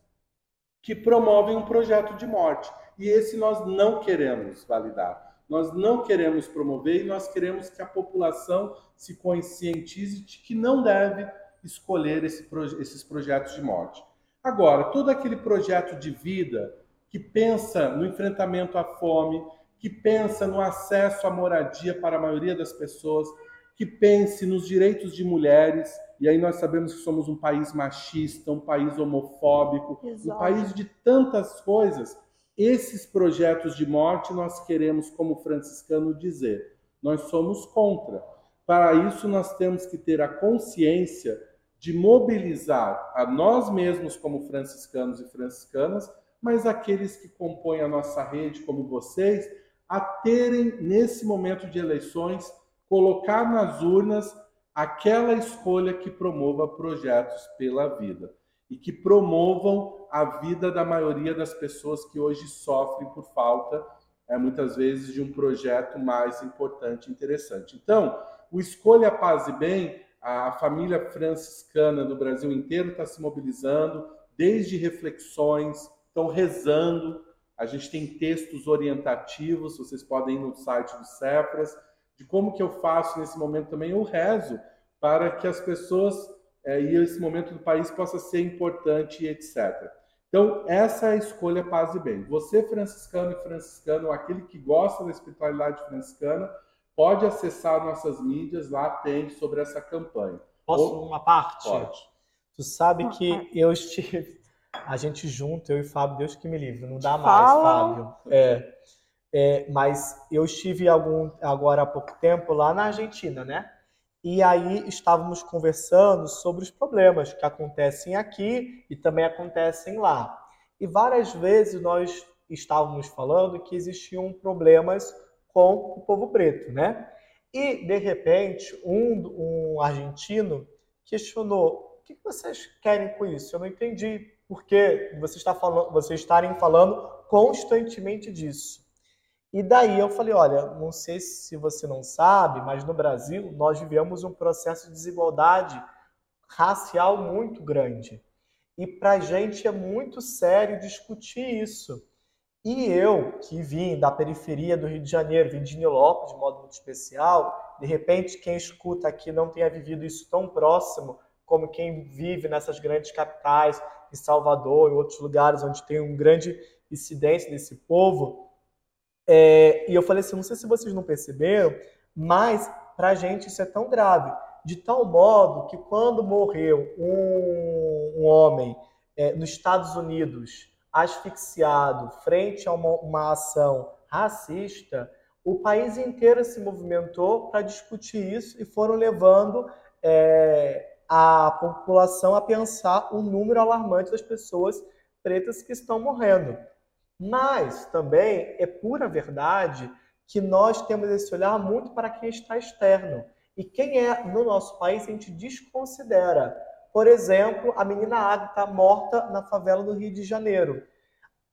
que promovem um projeto de morte. E esse nós não queremos validar. Nós não queremos promover e nós queremos que a população se conscientize de que não deve escolher esse, esses projetos de morte. Agora, todo aquele projeto de vida que pensa no enfrentamento à fome, que pensa no acesso à moradia para a maioria das pessoas, que pense nos direitos de mulheres, e aí nós sabemos que somos um país machista, um país homofóbico, Exato. um país de tantas coisas. Esses projetos de morte nós queremos, como franciscano, dizer, nós somos contra. Para isso nós temos que ter a consciência de mobilizar a nós mesmos como franciscanos e franciscanas, mas aqueles que compõem a nossa rede, como vocês, a terem nesse momento de eleições colocar nas urnas aquela escolha que promova projetos pela vida e que promovam a vida da maioria das pessoas que hoje sofrem por falta, é, muitas vezes, de um projeto mais importante e interessante. Então, o Escolha Paz e Bem, a família franciscana do Brasil inteiro está se mobilizando, desde reflexões, estão rezando. A gente tem textos orientativos, vocês podem ir no site do Cefras, de como que eu faço nesse momento também, eu rezo para que as pessoas é, e esse momento do país possa ser importante, etc. Então, essa é a escolha paz e bem. Você, franciscano e franciscano, aquele que gosta da espiritualidade franciscana, pode acessar nossas mídias, lá tem sobre essa campanha. Posso Ou... uma parte? Pode. Tu sabe que eu estive, a gente junto, eu e Fábio, Deus que me livre, não dá mais, Fala. Fábio. É, é, mas eu estive algum, agora há pouco tempo lá na Argentina, né? E aí estávamos conversando sobre os problemas que acontecem aqui e também acontecem lá. E várias vezes nós estávamos falando que existiam problemas com o povo preto, né? E de repente um, um argentino questionou: o que vocês querem com isso? Eu não entendi. Porque você está falando, vocês estarem falando constantemente disso. E daí eu falei, olha, não sei se você não sabe, mas no Brasil nós vivemos um processo de desigualdade racial muito grande. E para a gente é muito sério discutir isso. E eu, que vim da periferia do Rio de Janeiro, vim de Nilópolis de modo muito especial, de repente quem escuta aqui não tenha vivido isso tão próximo como quem vive nessas grandes capitais, em Salvador, em outros lugares onde tem um grande incidência desse povo, é, e eu falei assim, não sei se vocês não perceberam, mas para a gente isso é tão grave, de tal modo que quando morreu um, um homem é, nos Estados Unidos asfixiado frente a uma, uma ação racista, o país inteiro se movimentou para discutir isso e foram levando é, a população a pensar o número alarmante das pessoas pretas que estão morrendo. Mas também é pura verdade que nós temos esse olhar muito para quem está externo. E quem é no nosso país a gente desconsidera. Por exemplo, a menina Agatha morta na favela do Rio de Janeiro.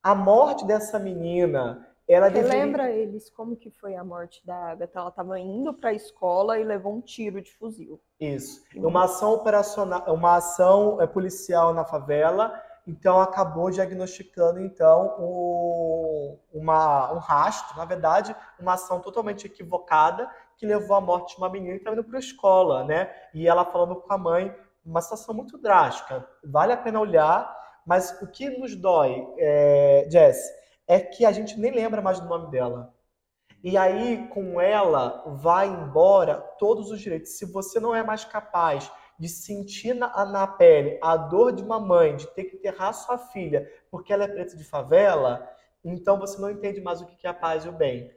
A morte dessa menina, ela Você deveria... lembra eles como que foi a morte da Agatha? Ela estava indo para a escola e levou um tiro de fuzil. Isso. Uma ação operacional, uma ação é, policial na favela então acabou diagnosticando então o, uma, um rastro, na verdade, uma ação totalmente equivocada que levou à morte de uma menina que estava indo para a escola, né? E ela falando com a mãe, uma situação muito drástica. Vale a pena olhar, mas o que nos dói, é, Jess, é que a gente nem lembra mais do nome dela. E aí, com ela, vai embora todos os direitos. Se você não é mais capaz de sentir na, na pele a dor de uma mãe de ter que enterrar sua filha porque ela é preta de favela, então você não entende mais o que é a paz e o bem.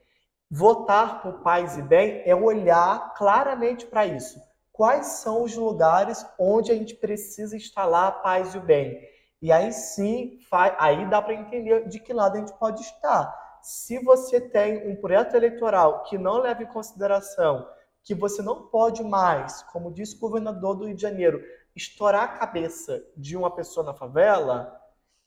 Votar por paz e bem é olhar claramente para isso. Quais são os lugares onde a gente precisa instalar a paz e o bem? E aí sim, aí dá para entender de que lado a gente pode estar. Se você tem um projeto eleitoral que não leva em consideração que você não pode mais, como disse o governador do Rio de Janeiro, estourar a cabeça de uma pessoa na favela,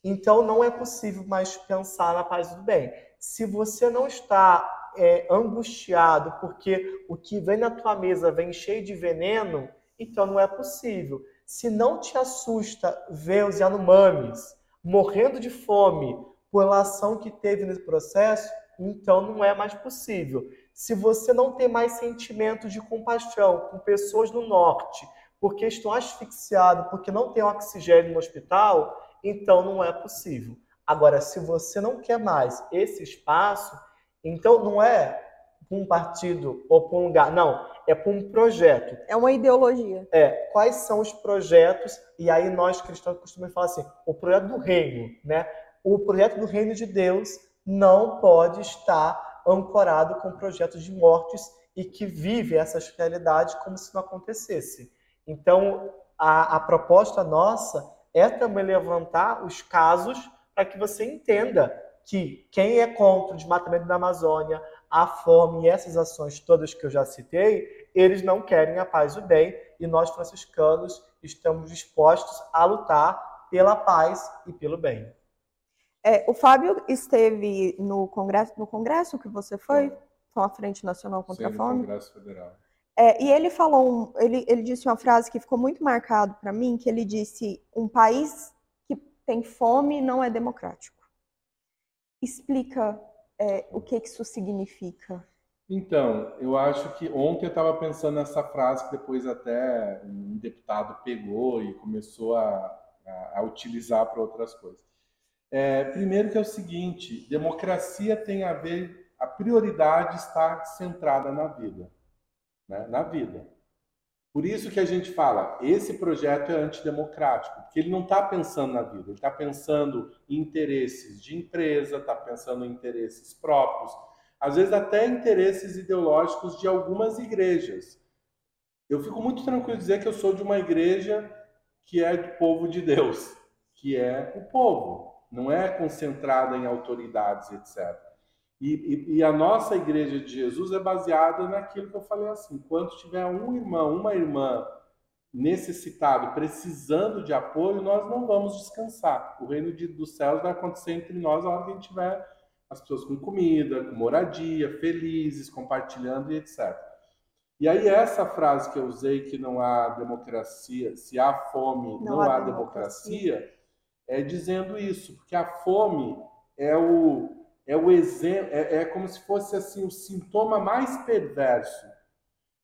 então não é possível mais pensar na paz do bem. Se você não está é, angustiado porque o que vem na tua mesa vem cheio de veneno, então não é possível. Se não te assusta ver os Yanomamis morrendo de fome por ação que teve nesse processo, então não é mais possível se você não tem mais sentimento de compaixão com pessoas no norte, porque estão asfixiados, porque não tem oxigênio no hospital, então não é possível. Agora, se você não quer mais esse espaço, então não é para um partido ou para um lugar, não, é para um projeto. É uma ideologia. É, quais são os projetos? E aí nós cristãos costumamos falar assim, o projeto do reino, né? O projeto do reino de Deus não pode estar ancorado com projetos de mortes e que vive essas realidades como se não acontecesse. Então, a, a proposta nossa é também levantar os casos para que você entenda que quem é contra o desmatamento da Amazônia, a fome e essas ações todas que eu já citei, eles não querem a paz e o bem, e nós franciscanos estamos dispostos a lutar pela paz e pelo bem. É, o Fábio esteve no congresso, no congresso que você foi, com a Frente Nacional contra Sim, a Fome. Congresso Federal. É, e ele falou, ele, ele disse uma frase que ficou muito marcado para mim, que ele disse: um país que tem fome não é democrático. Explica é, o que, que isso significa. Então, eu acho que ontem eu estava pensando nessa frase que depois até um deputado pegou e começou a, a, a utilizar para outras coisas. É, primeiro que é o seguinte, democracia tem a ver, a prioridade está centrada na vida, né? na vida. Por isso que a gente fala, esse projeto é antidemocrático, porque ele não está pensando na vida, ele está pensando em interesses de empresa, está pensando em interesses próprios, às vezes até interesses ideológicos de algumas igrejas. Eu fico muito tranquilo dizer que eu sou de uma igreja que é do povo de Deus, que é o povo, não é concentrada em autoridades, etc. E, e, e, a nossa igreja de Jesus é baseada naquilo que eu falei assim: quando tiver um irmão, uma irmã necessitado, precisando de apoio, nós não vamos descansar. O reino de, dos céus vai acontecer entre nós a hora que a gente estiver as pessoas com comida, com moradia, felizes, compartilhando e etc. E aí essa frase que eu usei que não há democracia, se há fome, não, não há, há democracia, democracia, é dizendo isso, porque a fome é o é o exemplo, é, é como se fosse assim o sintoma mais perverso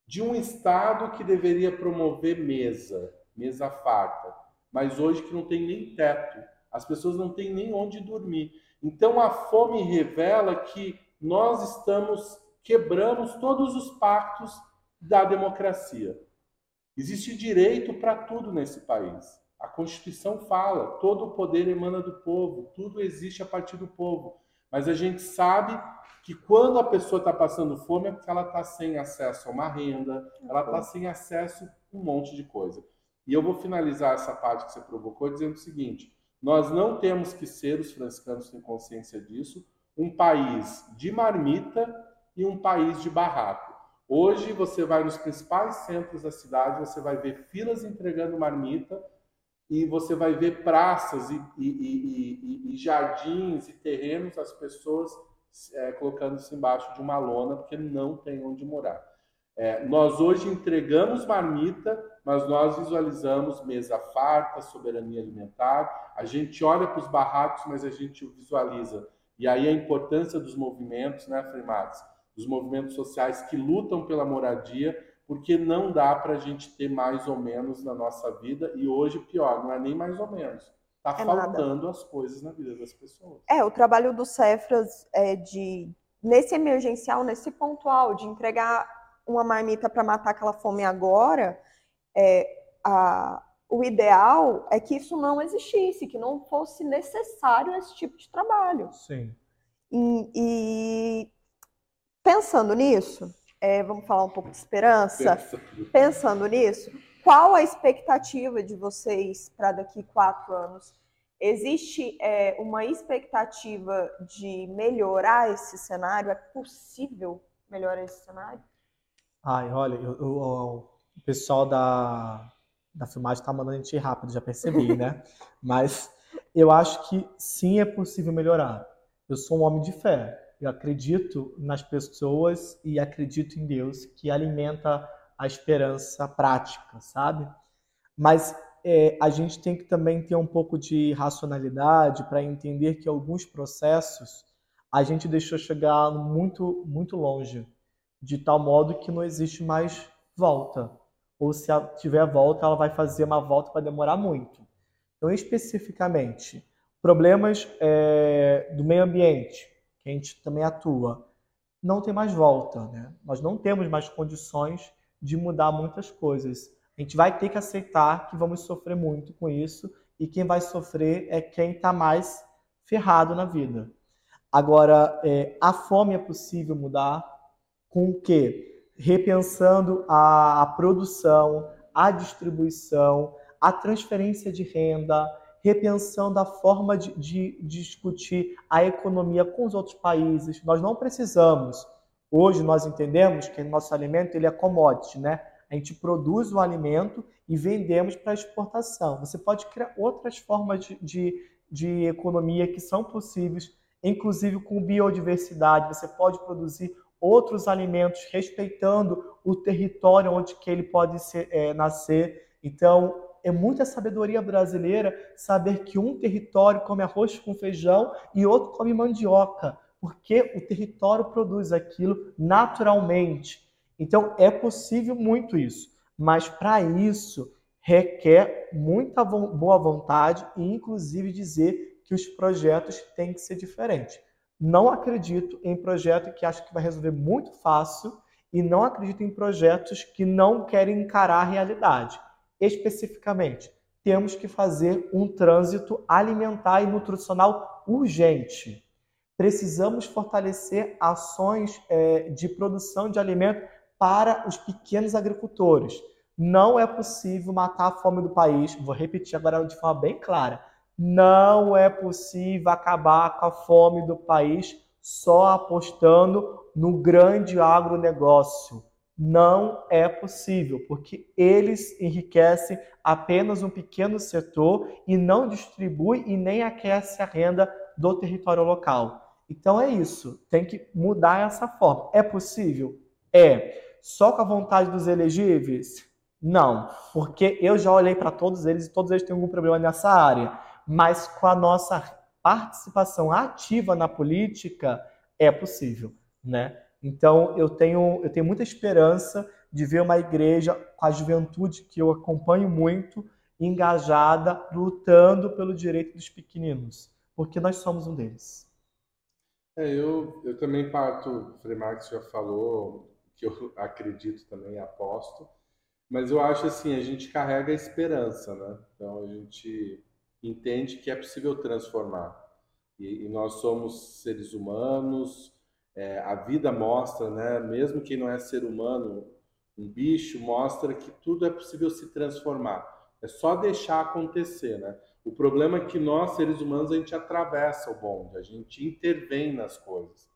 de um estado que deveria promover mesa, mesa farta, mas hoje que não tem nem teto, as pessoas não têm nem onde dormir. Então a fome revela que nós estamos quebramos todos os pactos da democracia. Existe direito para tudo nesse país. A Constituição fala, todo o poder emana do povo, tudo existe a partir do povo. Mas a gente sabe que quando a pessoa está passando fome é porque ela está sem acesso a uma renda, ela está sem acesso a um monte de coisa. E eu vou finalizar essa parte que você provocou dizendo o seguinte: nós não temos que ser, os franciscanos têm consciência disso, um país de marmita e um país de barraco. Hoje você vai nos principais centros da cidade, você vai ver filas entregando marmita e você vai ver praças e, e, e, e jardins e terrenos, as pessoas é, colocando-se embaixo de uma lona porque não tem onde morar. É, nós hoje entregamos marmita, mas nós visualizamos mesa farta, soberania alimentar. A gente olha para os barracos, mas a gente visualiza. E aí a importância dos movimentos, né, Frei Marques? Dos movimentos sociais que lutam pela moradia, porque não dá para a gente ter mais ou menos na nossa vida. E hoje, pior, não é nem mais ou menos. Está é faltando nada. as coisas na vida das pessoas. É, o trabalho do Cefras é de, nesse emergencial, nesse pontual, de entregar uma marmita para matar aquela fome agora, é, a, o ideal é que isso não existisse, que não fosse necessário esse tipo de trabalho. Sim. E, e pensando nisso, é, vamos falar um pouco de esperança. Pensando nisso, qual a expectativa de vocês para daqui quatro anos? Existe é, uma expectativa de melhorar esse cenário? É possível melhorar esse cenário? Ai, olha, eu, eu, o pessoal da, da filmagem está mandando a gente ir rápido, já percebi, né? Mas eu acho que sim é possível melhorar. Eu sou um homem de fé. Eu acredito nas pessoas e acredito em Deus que alimenta a esperança prática, sabe? Mas é, a gente tem que também ter um pouco de racionalidade para entender que alguns processos a gente deixou chegar muito, muito longe de tal modo que não existe mais volta. Ou se tiver volta, ela vai fazer uma volta para demorar muito. Então, especificamente, problemas é, do meio ambiente, a gente também atua, não tem mais volta. Né? Nós não temos mais condições de mudar muitas coisas. A gente vai ter que aceitar que vamos sofrer muito com isso e quem vai sofrer é quem está mais ferrado na vida. Agora, é, a fome é possível mudar, com o quê? Repensando a, a produção, a distribuição, a transferência de renda, repensando a forma de, de, discutir a economia com os outros países. Nós não precisamos. Hoje nós entendemos que nosso alimento ele é commodity, né? A gente produz o alimento e vendemos para exportação. Você pode criar outras formas de, de, de economia que são possíveis, inclusive com biodiversidade. Você pode produzir outros alimentos, respeitando o território onde que ele pode ser, é, nascer. Então, é muita sabedoria brasileira saber que um território come arroz com feijão e outro come mandioca, porque o território produz aquilo naturalmente. Então, é possível muito isso, mas para isso requer muita boa vontade e, inclusive, dizer que os projetos têm que ser diferentes. Não acredito em projeto que acho que vai resolver muito fácil e não acredito em projetos que não querem encarar a realidade. Especificamente, temos que fazer um trânsito alimentar e nutricional urgente. Precisamos fortalecer ações é, de produção de alimento para os pequenos agricultores. Não é possível matar a fome do país, vou repetir agora de forma bem clara não é possível acabar com a fome do país só apostando no grande agronegócio. Não é possível, porque eles enriquecem apenas um pequeno setor e não distribui e nem aquece a renda do território local. Então é isso, tem que mudar essa forma. É possível? É. Só com a vontade dos elegíveis? Não, porque eu já olhei para todos eles e todos eles têm algum problema nessa área. Mas com a nossa participação ativa na política, é possível, né? Então eu tenho, eu tenho muita esperança de ver uma igreja com a juventude que eu acompanho muito, engajada, lutando pelo direito dos pequeninos, porque nós somos um deles. É, eu, eu também parto, Frei Marx já falou, que eu acredito também, aposto, mas eu acho assim, a gente carrega a esperança, né? Então a gente entende que é possível transformar. E, e nós somos seres humanos, é, a vida mostra, né? Mesmo quem não é ser humano, um bicho, mostra que tudo é possível se transformar. É só deixar acontecer, né? O problema é que nós, seres humanos, a gente atravessa o bonde, a gente intervém nas coisas.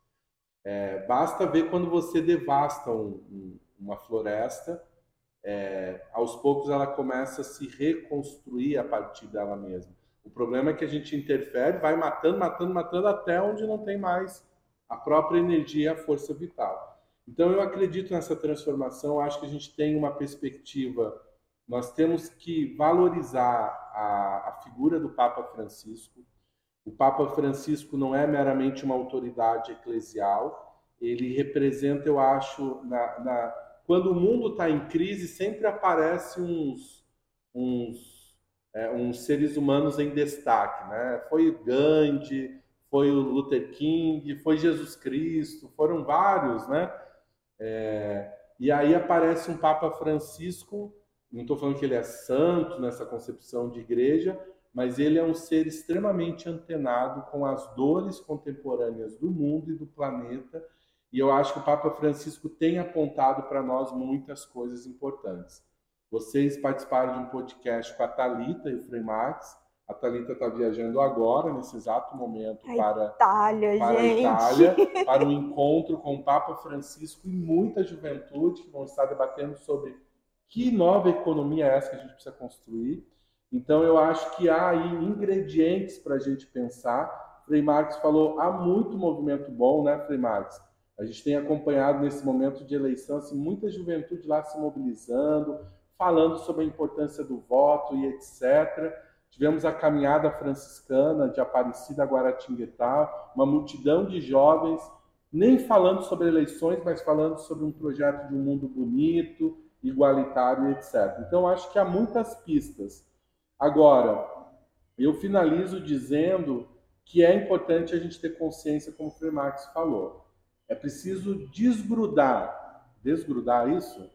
É, basta ver quando você devasta um, um, uma floresta é, aos poucos ela começa a se reconstruir a partir dela mesma. O problema é que a gente interfere, vai matando, matando, matando até onde não tem mais a própria energia, a força vital. Então eu acredito nessa transformação, acho que a gente tem uma perspectiva, nós temos que valorizar a, a figura do Papa Francisco. O Papa Francisco não é meramente uma autoridade eclesial, ele representa, eu acho, na, na quando o mundo está em crise, sempre aparece uns, uns, é, uns seres humanos em destaque. Né? Foi Gandhi, foi o Luther King, foi Jesus Cristo, foram vários, né? É, e aí aparece um Papa Francisco, não estou falando que ele é santo nessa concepção de igreja, mas ele é um ser extremamente antenado com as dores contemporâneas do mundo e do planeta e eu acho que o Papa Francisco tem apontado para nós muitas coisas importantes. Vocês participaram de um podcast com a Talita e o Frei Max. A Talita está viajando agora, nesse exato momento, a para, Itália, para a Itália, para um encontro com o Papa Francisco e muita juventude que vão estar debatendo sobre que nova economia é essa que a gente precisa construir. Então, eu acho que há aí ingredientes para a gente pensar. Frei Marx falou, há muito movimento bom, né, Frei Marx? A gente tem acompanhado nesse momento de eleição assim, muita juventude lá se mobilizando, falando sobre a importância do voto e etc. Tivemos a caminhada franciscana de Aparecida Guaratinguetá, uma multidão de jovens, nem falando sobre eleições, mas falando sobre um projeto de um mundo bonito, igualitário, etc. Então, acho que há muitas pistas. Agora, eu finalizo dizendo que é importante a gente ter consciência, como o Frei falou. É preciso desgrudar, desgrudar isso?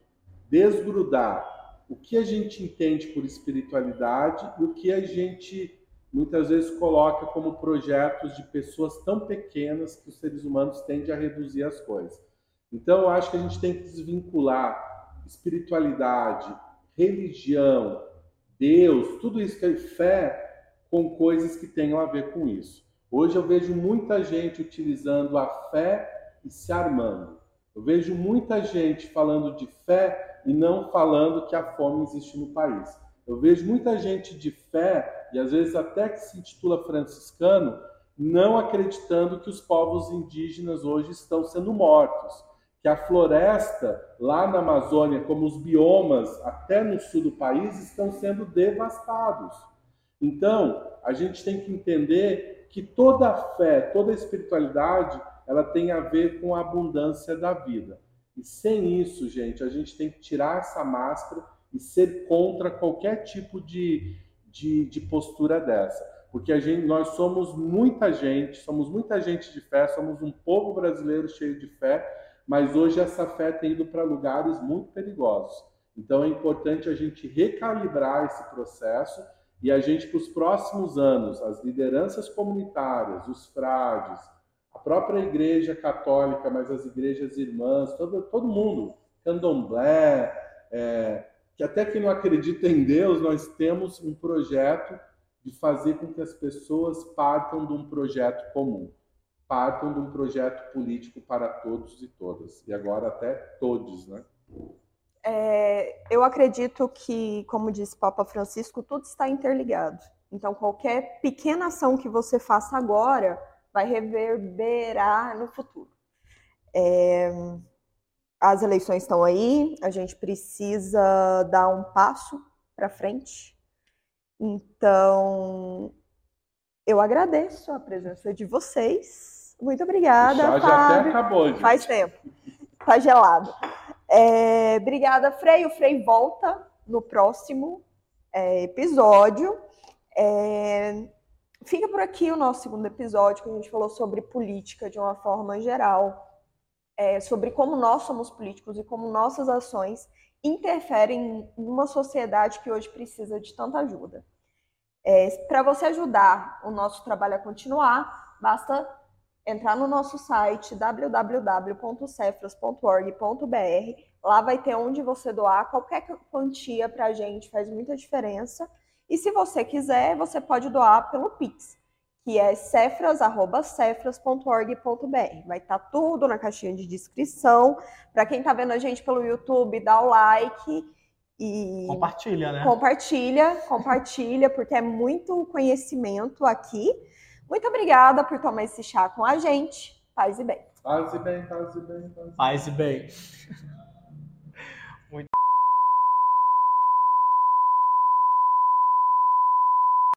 Desgrudar o que a gente entende por espiritualidade e o que a gente muitas vezes coloca como projetos de pessoas tão pequenas que os seres humanos tendem a reduzir as coisas. Então, eu acho que a gente tem que desvincular espiritualidade, religião, Deus, tudo isso que é fé, com coisas que tenham a ver com isso. Hoje eu vejo muita gente utilizando a fé e se armando. Eu vejo muita gente falando de fé e não falando que a fome existe no país. Eu vejo muita gente de fé, e às vezes até que se intitula franciscano, não acreditando que os povos indígenas hoje estão sendo mortos, que a floresta lá na Amazônia, como os biomas até no sul do país, estão sendo devastados. Então, a gente tem que entender que toda a fé, toda a espiritualidade ela tem a ver com a abundância da vida. E sem isso, gente, a gente tem que tirar essa máscara e ser contra qualquer tipo de, de, de postura dessa. Porque a gente, nós somos muita gente, somos muita gente de fé, somos um povo brasileiro cheio de fé, mas hoje essa fé tem ido para lugares muito perigosos. Então é importante a gente recalibrar esse processo e a gente, para os próximos anos, as lideranças comunitárias, os frades, própria igreja católica, mas as igrejas irmãs, todo, todo mundo, candomblé, é, que até que não acredita em Deus, nós temos um projeto de fazer com que as pessoas partam de um projeto comum, partam de um projeto político para todos e todas, e agora até todos, né? É, eu acredito que, como disse Papa Francisco, tudo está interligado. Então, qualquer pequena ação que você faça agora vai reverberar no futuro. É, as eleições estão aí, a gente precisa dar um passo para frente. Então, eu agradeço a presença de vocês. Muito obrigada. Já, já até acabou. Gente. Faz tempo. Tá gelado. É, obrigada, Frei. O Frei volta no próximo é, episódio. É, fica por aqui o nosso segundo episódio, que a gente falou sobre política de uma forma geral é, sobre como nós somos políticos e como nossas ações interferem numa sociedade que hoje precisa de tanta ajuda. É, Para você ajudar o nosso trabalho a continuar, basta entrar no nosso site www.cefras.org.br. Lá vai ter onde você doar qualquer quantia para a gente, faz muita diferença. E se você quiser, você pode doar pelo Pix que é cefras.cefras.org.br. Vai estar tá tudo na caixinha de descrição. Para quem está vendo a gente pelo YouTube, dá o like e compartilha, né? Compartilha, compartilha, porque é muito conhecimento aqui. Muito obrigada por tomar esse chá com a gente. Paz e bem. Paz e bem, paz e bem. Paz e bem. Paz e bem.